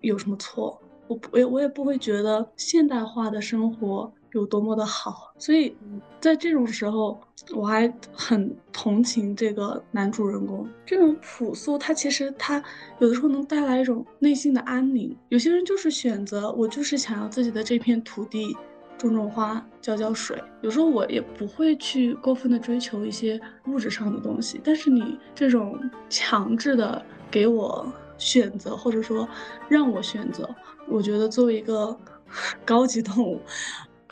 有什么错？我我也我也不会觉得现代化的生活。有多么的好，所以在这种时候，我还很同情这个男主人公。这种朴素，他其实他有的时候能带来一种内心的安宁。有些人就是选择，我就是想要自己的这片土地种种花、浇浇水。有时候我也不会去过分的追求一些物质上的东西，但是你这种强制的给我选择，或者说让我选择，我觉得作为一个 高级动物。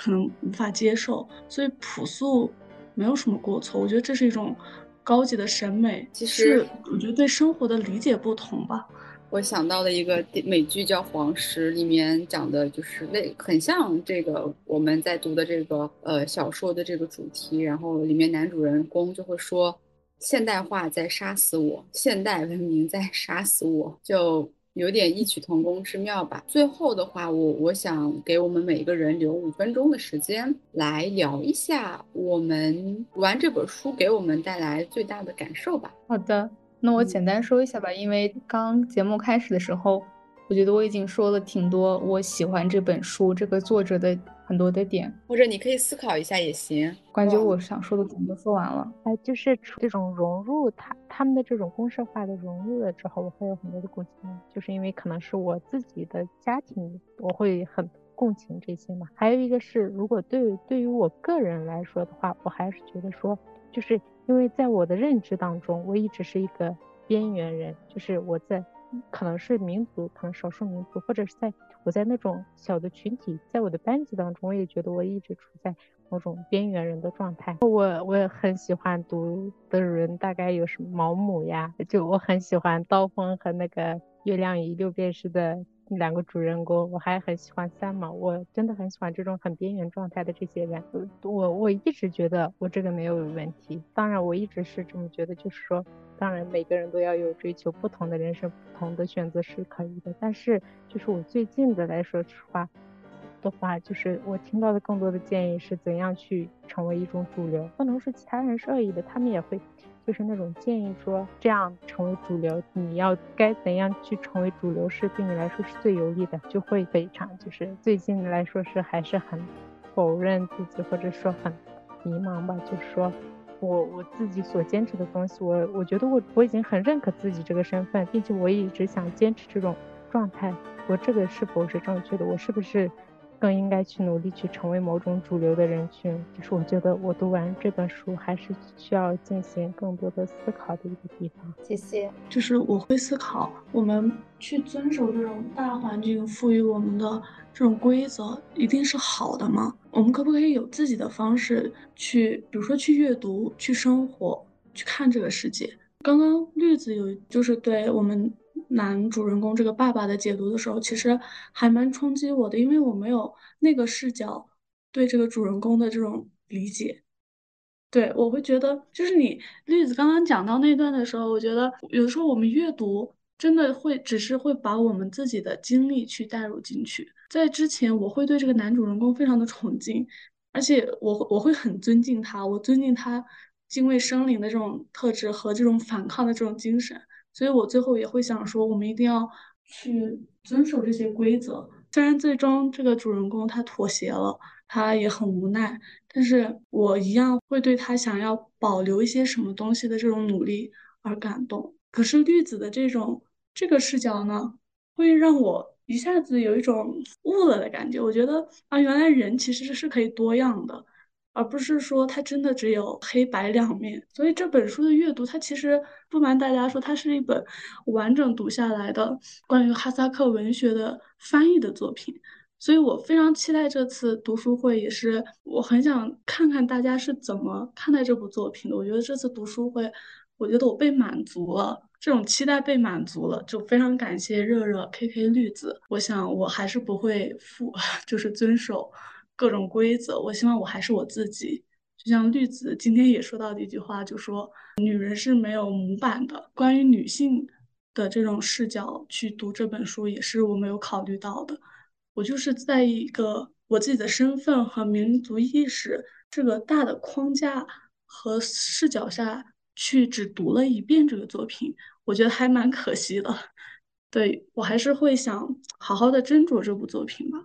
可能无法接受，所以朴素没有什么过错。我觉得这是一种高级的审美。其实，我觉得对生活的理解不同吧。我想到的一个美剧叫《黄石》，里面讲的就是类很像这个我们在读的这个呃小说的这个主题。然后里面男主人公就会说：“现代化在杀死我，现代文明在杀死我。”就。有点异曲同工之妙吧。最后的话，我我想给我们每一个人留五分钟的时间，来聊一下我们读完这本书给我们带来最大的感受吧。好的，那我简单说一下吧。因为刚节目开始的时候，我觉得我已经说了挺多我喜欢这本书这个作者的。很多的点，或者你可以思考一下也行。感觉我想说的全都说完了。哎，就是这种融入，他他们的这种公社化的融入了之后，我会有很多的共情，就是因为可能是我自己的家庭，我会很共情这些嘛。还有一个是，如果对对于我个人来说的话，我还是觉得说，就是因为在我的认知当中，我一直是一个边缘人，就是我在。可能是民族，可能少数民族，或者是在我在那种小的群体，在我的班级当中，我也觉得我一直处在某种边缘人的状态。我我也很喜欢读的人，大概有什么毛姆呀，就我很喜欢刀锋和那个月亮与六便士的。两个主人公，我还很喜欢三毛，我真的很喜欢这种很边缘状态的这些人。我我一直觉得我这个没有问题，当然我一直是这么觉得，就是说，当然每个人都要有追求不同的人生、不同的选择是可以的。但是就是我最近的来说实话，的话，就是我听到的更多的建议是怎样去成为一种主流，不能说其他人是恶意的，他们也会。就是那种建议说，这样成为主流，你要该怎样去成为主流是对你来说是最有利的，就会非常就是最近来说是还是很否认自己，或者说很迷茫吧。就是说我我自己所坚持的东西，我我觉得我我已经很认可自己这个身份，并且我一直想坚持这种状态。我这个是否是正确的？我是不是？更应该去努力去成为某种主流的人群，就是我觉得我读完这本书还是需要进行更多的思考的一个地方。谢谢。就是我会思考，我们去遵守这种大环境赋予我们的这种规则，一定是好的吗？我们可不可以有自己的方式去，比如说去阅读、去生活、去看这个世界？刚刚绿子有就是对我们。男主人公这个爸爸的解读的时候，其实还蛮冲击我的，因为我没有那个视角对这个主人公的这种理解。对我会觉得，就是你绿子刚刚讲到那段的时候，我觉得有的时候我们阅读真的会只是会把我们自己的经历去带入进去。在之前，我会对这个男主人公非常的崇敬，而且我我会很尊敬他，我尊敬他敬畏生灵的这种特质和这种反抗的这种精神。所以我最后也会想说，我们一定要去遵守这些规则。虽然最终这个主人公他妥协了，他也很无奈，但是我一样会对他想要保留一些什么东西的这种努力而感动。可是绿子的这种这个视角呢，会让我一下子有一种悟了的感觉。我觉得啊，原来人其实是可以多样的。而不是说它真的只有黑白两面，所以这本书的阅读，它其实不瞒大家说，它是一本完整读下来的关于哈萨克文学的翻译的作品。所以我非常期待这次读书会，也是我很想看看大家是怎么看待这部作品的。我觉得这次读书会，我觉得我被满足了，这种期待被满足了，就非常感谢热热 K K 绿子。我想我还是不会负，就是遵守。各种规则，我希望我还是我自己。就像绿子今天也说到的一句话，就说女人是没有模板的。关于女性的这种视角去读这本书，也是我没有考虑到的。我就是在一个我自己的身份和民族意识这个大的框架和视角下去只读了一遍这个作品，我觉得还蛮可惜的。对我还是会想好好的斟酌这部作品吧。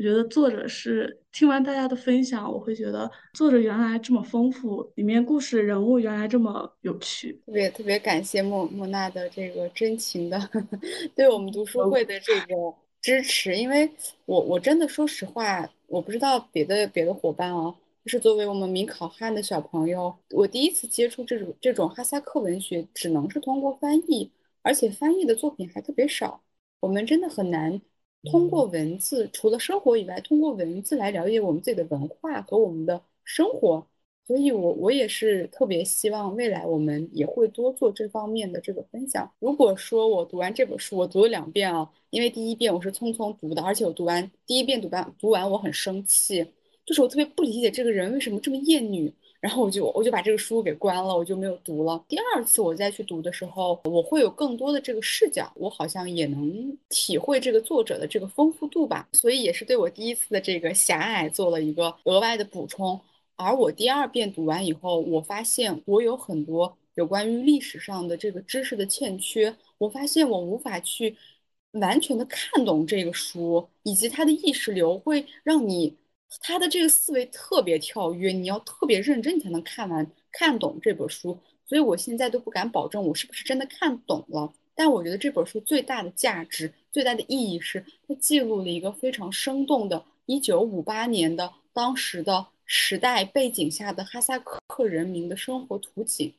我觉得作者是听完大家的分享，我会觉得作者原来这么丰富，里面故事人物原来这么有趣。特别特别感谢莫莫娜的这个真情的 对我们读书会的这个支持，因为我我真的说实话，我不知道别的别的伙伴哦，就是作为我们民考汉的小朋友，我第一次接触这种这种哈萨克文学，只能是通过翻译，而且翻译的作品还特别少，我们真的很难。通过文字，除了生活以外，通过文字来了解我们自己的文化和我们的生活。所以，我我也是特别希望未来我们也会多做这方面的这个分享。如果说我读完这本书，我读了两遍啊，因为第一遍我是匆匆读的，而且我读完第一遍读完读完我很生气，就是我特别不理解这个人为什么这么厌女。然后我就我就把这个书给关了，我就没有读了。第二次我再去读的时候，我会有更多的这个视角，我好像也能体会这个作者的这个丰富度吧。所以也是对我第一次的这个狭隘做了一个额外的补充。而我第二遍读完以后，我发现我有很多有关于历史上的这个知识的欠缺，我发现我无法去完全的看懂这个书，以及它的意识流会让你。他的这个思维特别跳跃，你要特别认真，你才能看完看懂这本书。所以我现在都不敢保证我是不是真的看懂了。但我觉得这本书最大的价值、最大的意义是，它记录了一个非常生动的1958年的当时的时代背景下的哈萨克人民的生活图景。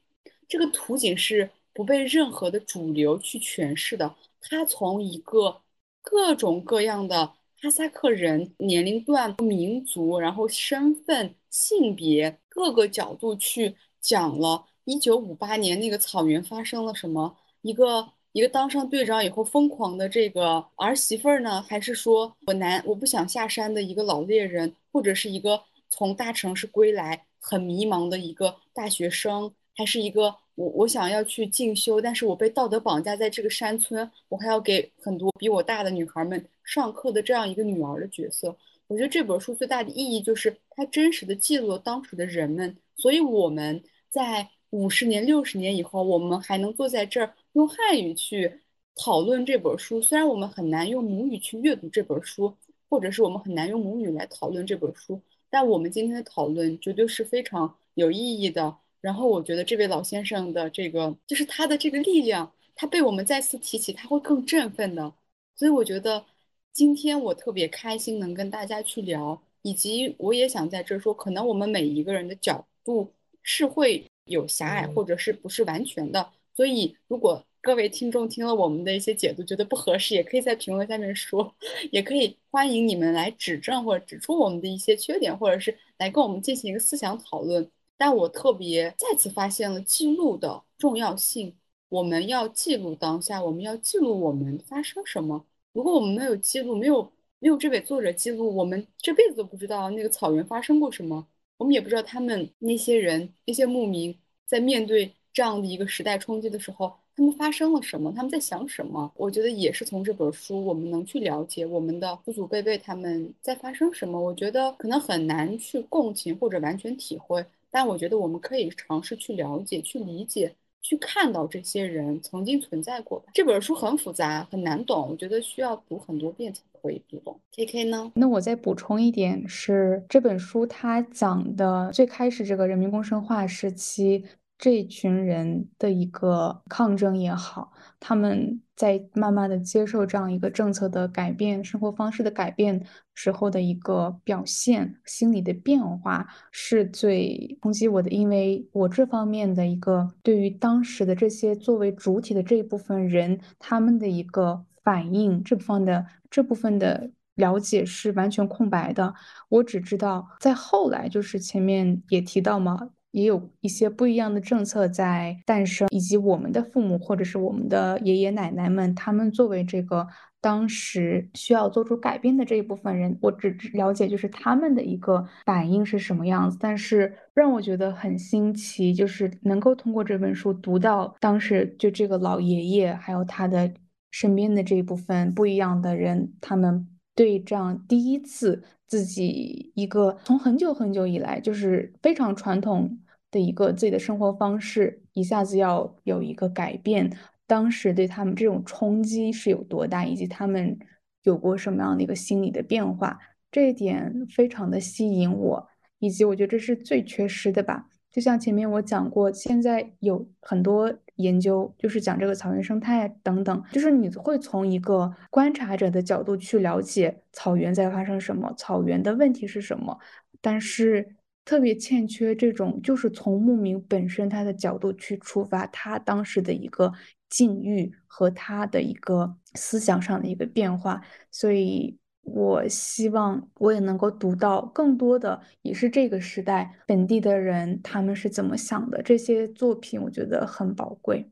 这个图景是不被任何的主流去诠释的。它从一个各种各样的。哈萨克人年龄段、民族，然后身份、性别各个角度去讲了1958年那个草原发生了什么。一个一个当上队长以后疯狂的这个儿媳妇儿呢，还是说我难我不想下山的一个老猎人，或者是一个从大城市归来很迷茫的一个大学生，还是一个。我我想要去进修，但是我被道德绑架在这个山村，我还要给很多比我大的女孩们上课的这样一个女儿的角色，我觉得这本书最大的意义就是它真实的记录了当时的人们，所以我们在五十年、六十年以后，我们还能坐在这儿用汉语去讨论这本书。虽然我们很难用母语去阅读这本书，或者是我们很难用母语来讨论这本书，但我们今天的讨论绝对是非常有意义的。然后我觉得这位老先生的这个，就是他的这个力量，他被我们再次提起，他会更振奋的。所以我觉得今天我特别开心能跟大家去聊，以及我也想在这说，可能我们每一个人的角度是会有狭隘，或者是不是完全的。所以如果各位听众听了我们的一些解读觉得不合适，也可以在评论下面说，也可以欢迎你们来指正或者指出我们的一些缺点，或者是来跟我们进行一个思想讨论。但我特别再次发现了记录的重要性。我们要记录当下，我们要记录我们发生什么。如果我们没有记录，没有没有这位作者记录，我们这辈子都不知道那个草原发生过什么。我们也不知道他们那些人、那些牧民在面对这样的一个时代冲击的时候，他们发生了什么，他们在想什么。我觉得也是从这本书，我们能去了解我们的祖祖辈辈他们在发生什么。我觉得可能很难去共情或者完全体会。但我觉得我们可以尝试去了解、去理解、去看到这些人曾经存在过。这本书很复杂、很难懂，我觉得需要读很多遍才可以读懂。K K 呢？那我再补充一点是，这本书它讲的最开始这个人民公社化时期。这群人的一个抗争也好，他们在慢慢的接受这样一个政策的改变、生活方式的改变时候的一个表现、心理的变化，是最冲击我的。因为我这方面的一个对于当时的这些作为主体的这一部分人，他们的一个反应，这部分的这部分的了解是完全空白的。我只知道在后来，就是前面也提到嘛。也有一些不一样的政策在诞生，以及我们的父母或者是我们的爷爷奶奶们，他们作为这个当时需要做出改变的这一部分人，我只了解就是他们的一个反应是什么样子。但是让我觉得很新奇，就是能够通过这本书读到当时就这个老爷爷还有他的身边的这一部分不一样的人，他们对这样第一次。自己一个从很久很久以来就是非常传统的一个自己的生活方式，一下子要有一个改变，当时对他们这种冲击是有多大，以及他们有过什么样的一个心理的变化，这一点非常的吸引我，以及我觉得这是最缺失的吧。就像前面我讲过，现在有很多研究，就是讲这个草原生态等等，就是你会从一个观察者的角度去了解草原在发生什么，草原的问题是什么，但是特别欠缺这种，就是从牧民本身他的角度去出发，他当时的一个境遇和他的一个思想上的一个变化，所以。我希望我也能够读到更多的，也是这个时代本地的人他们是怎么想的。这些作品我觉得很宝贵，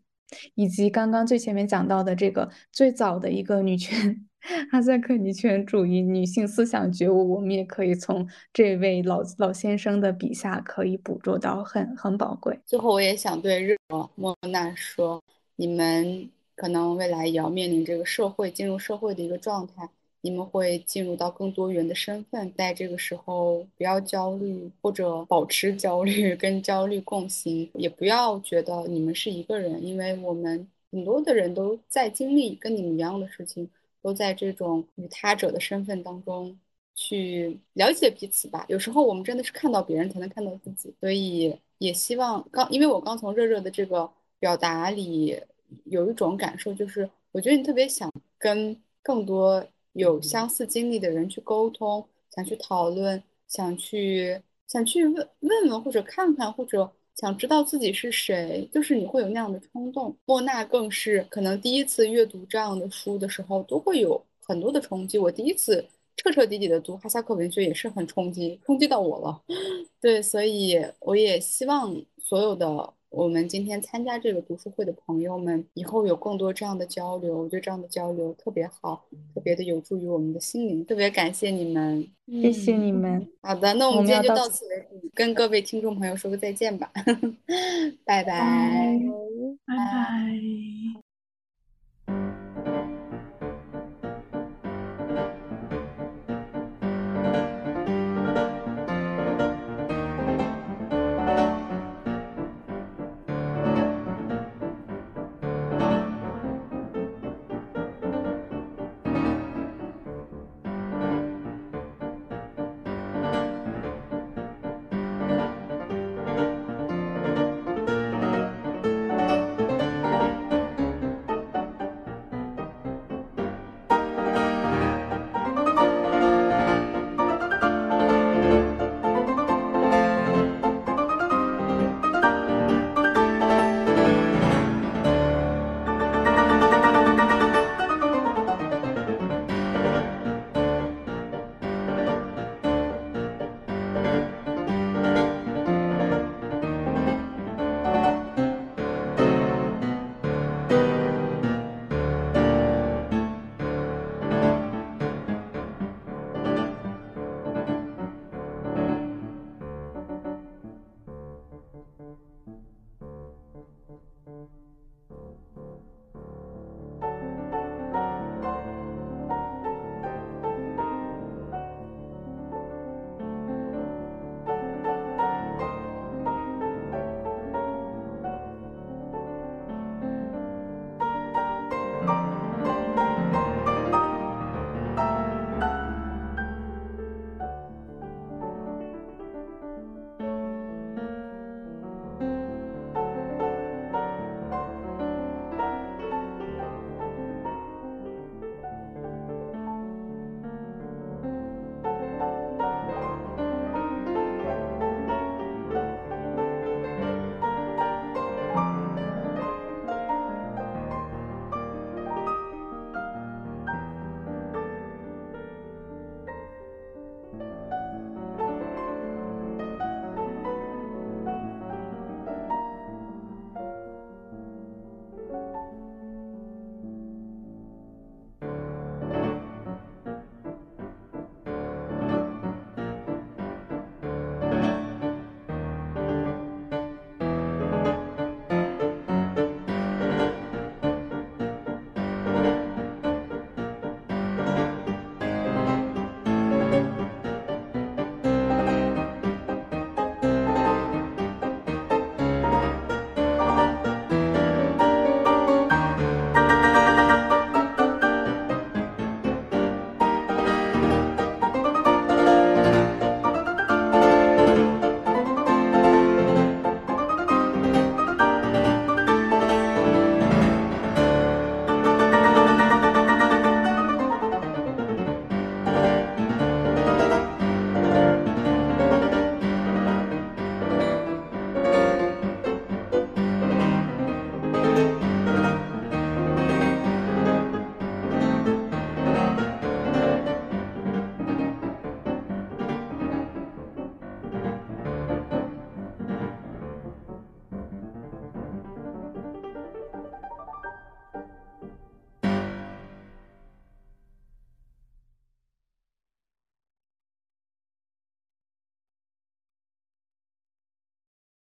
以及刚刚最前面讲到的这个最早的一个女权 哈萨克女权主义女性思想觉悟，我们也可以从这位老老先生的笔下可以捕捉到，很很宝贵。最后，我也想对日莫娜说，你们可能未来也要面临这个社会进入社会的一个状态。你们会进入到更多元的身份，在这个时候不要焦虑，或者保持焦虑，跟焦虑共行，也不要觉得你们是一个人，因为我们很多的人都在经历跟你们一样的事情，都在这种与他者的身份当中去了解彼此吧。有时候我们真的是看到别人才能看到自己，所以也希望刚，因为我刚从热热的这个表达里有一种感受，就是我觉得你特别想跟更多。有相似经历的人去沟通，想去讨论，想去想去问问问或者看看，或者想知道自己是谁，就是你会有那样的冲动。莫娜更是可能第一次阅读这样的书的时候，都会有很多的冲击。我第一次彻彻底底的读哈萨克文学也是很冲击，冲击到我了。对，所以我也希望所有的。我们今天参加这个读书会的朋友们，以后有更多这样的交流，我觉得这样的交流特别好，特别的有助于我们的心灵。特别感谢你们，谢谢你们。好的，那我们今天就到此为止，跟各位听众朋友说个再见吧，拜拜，拜拜。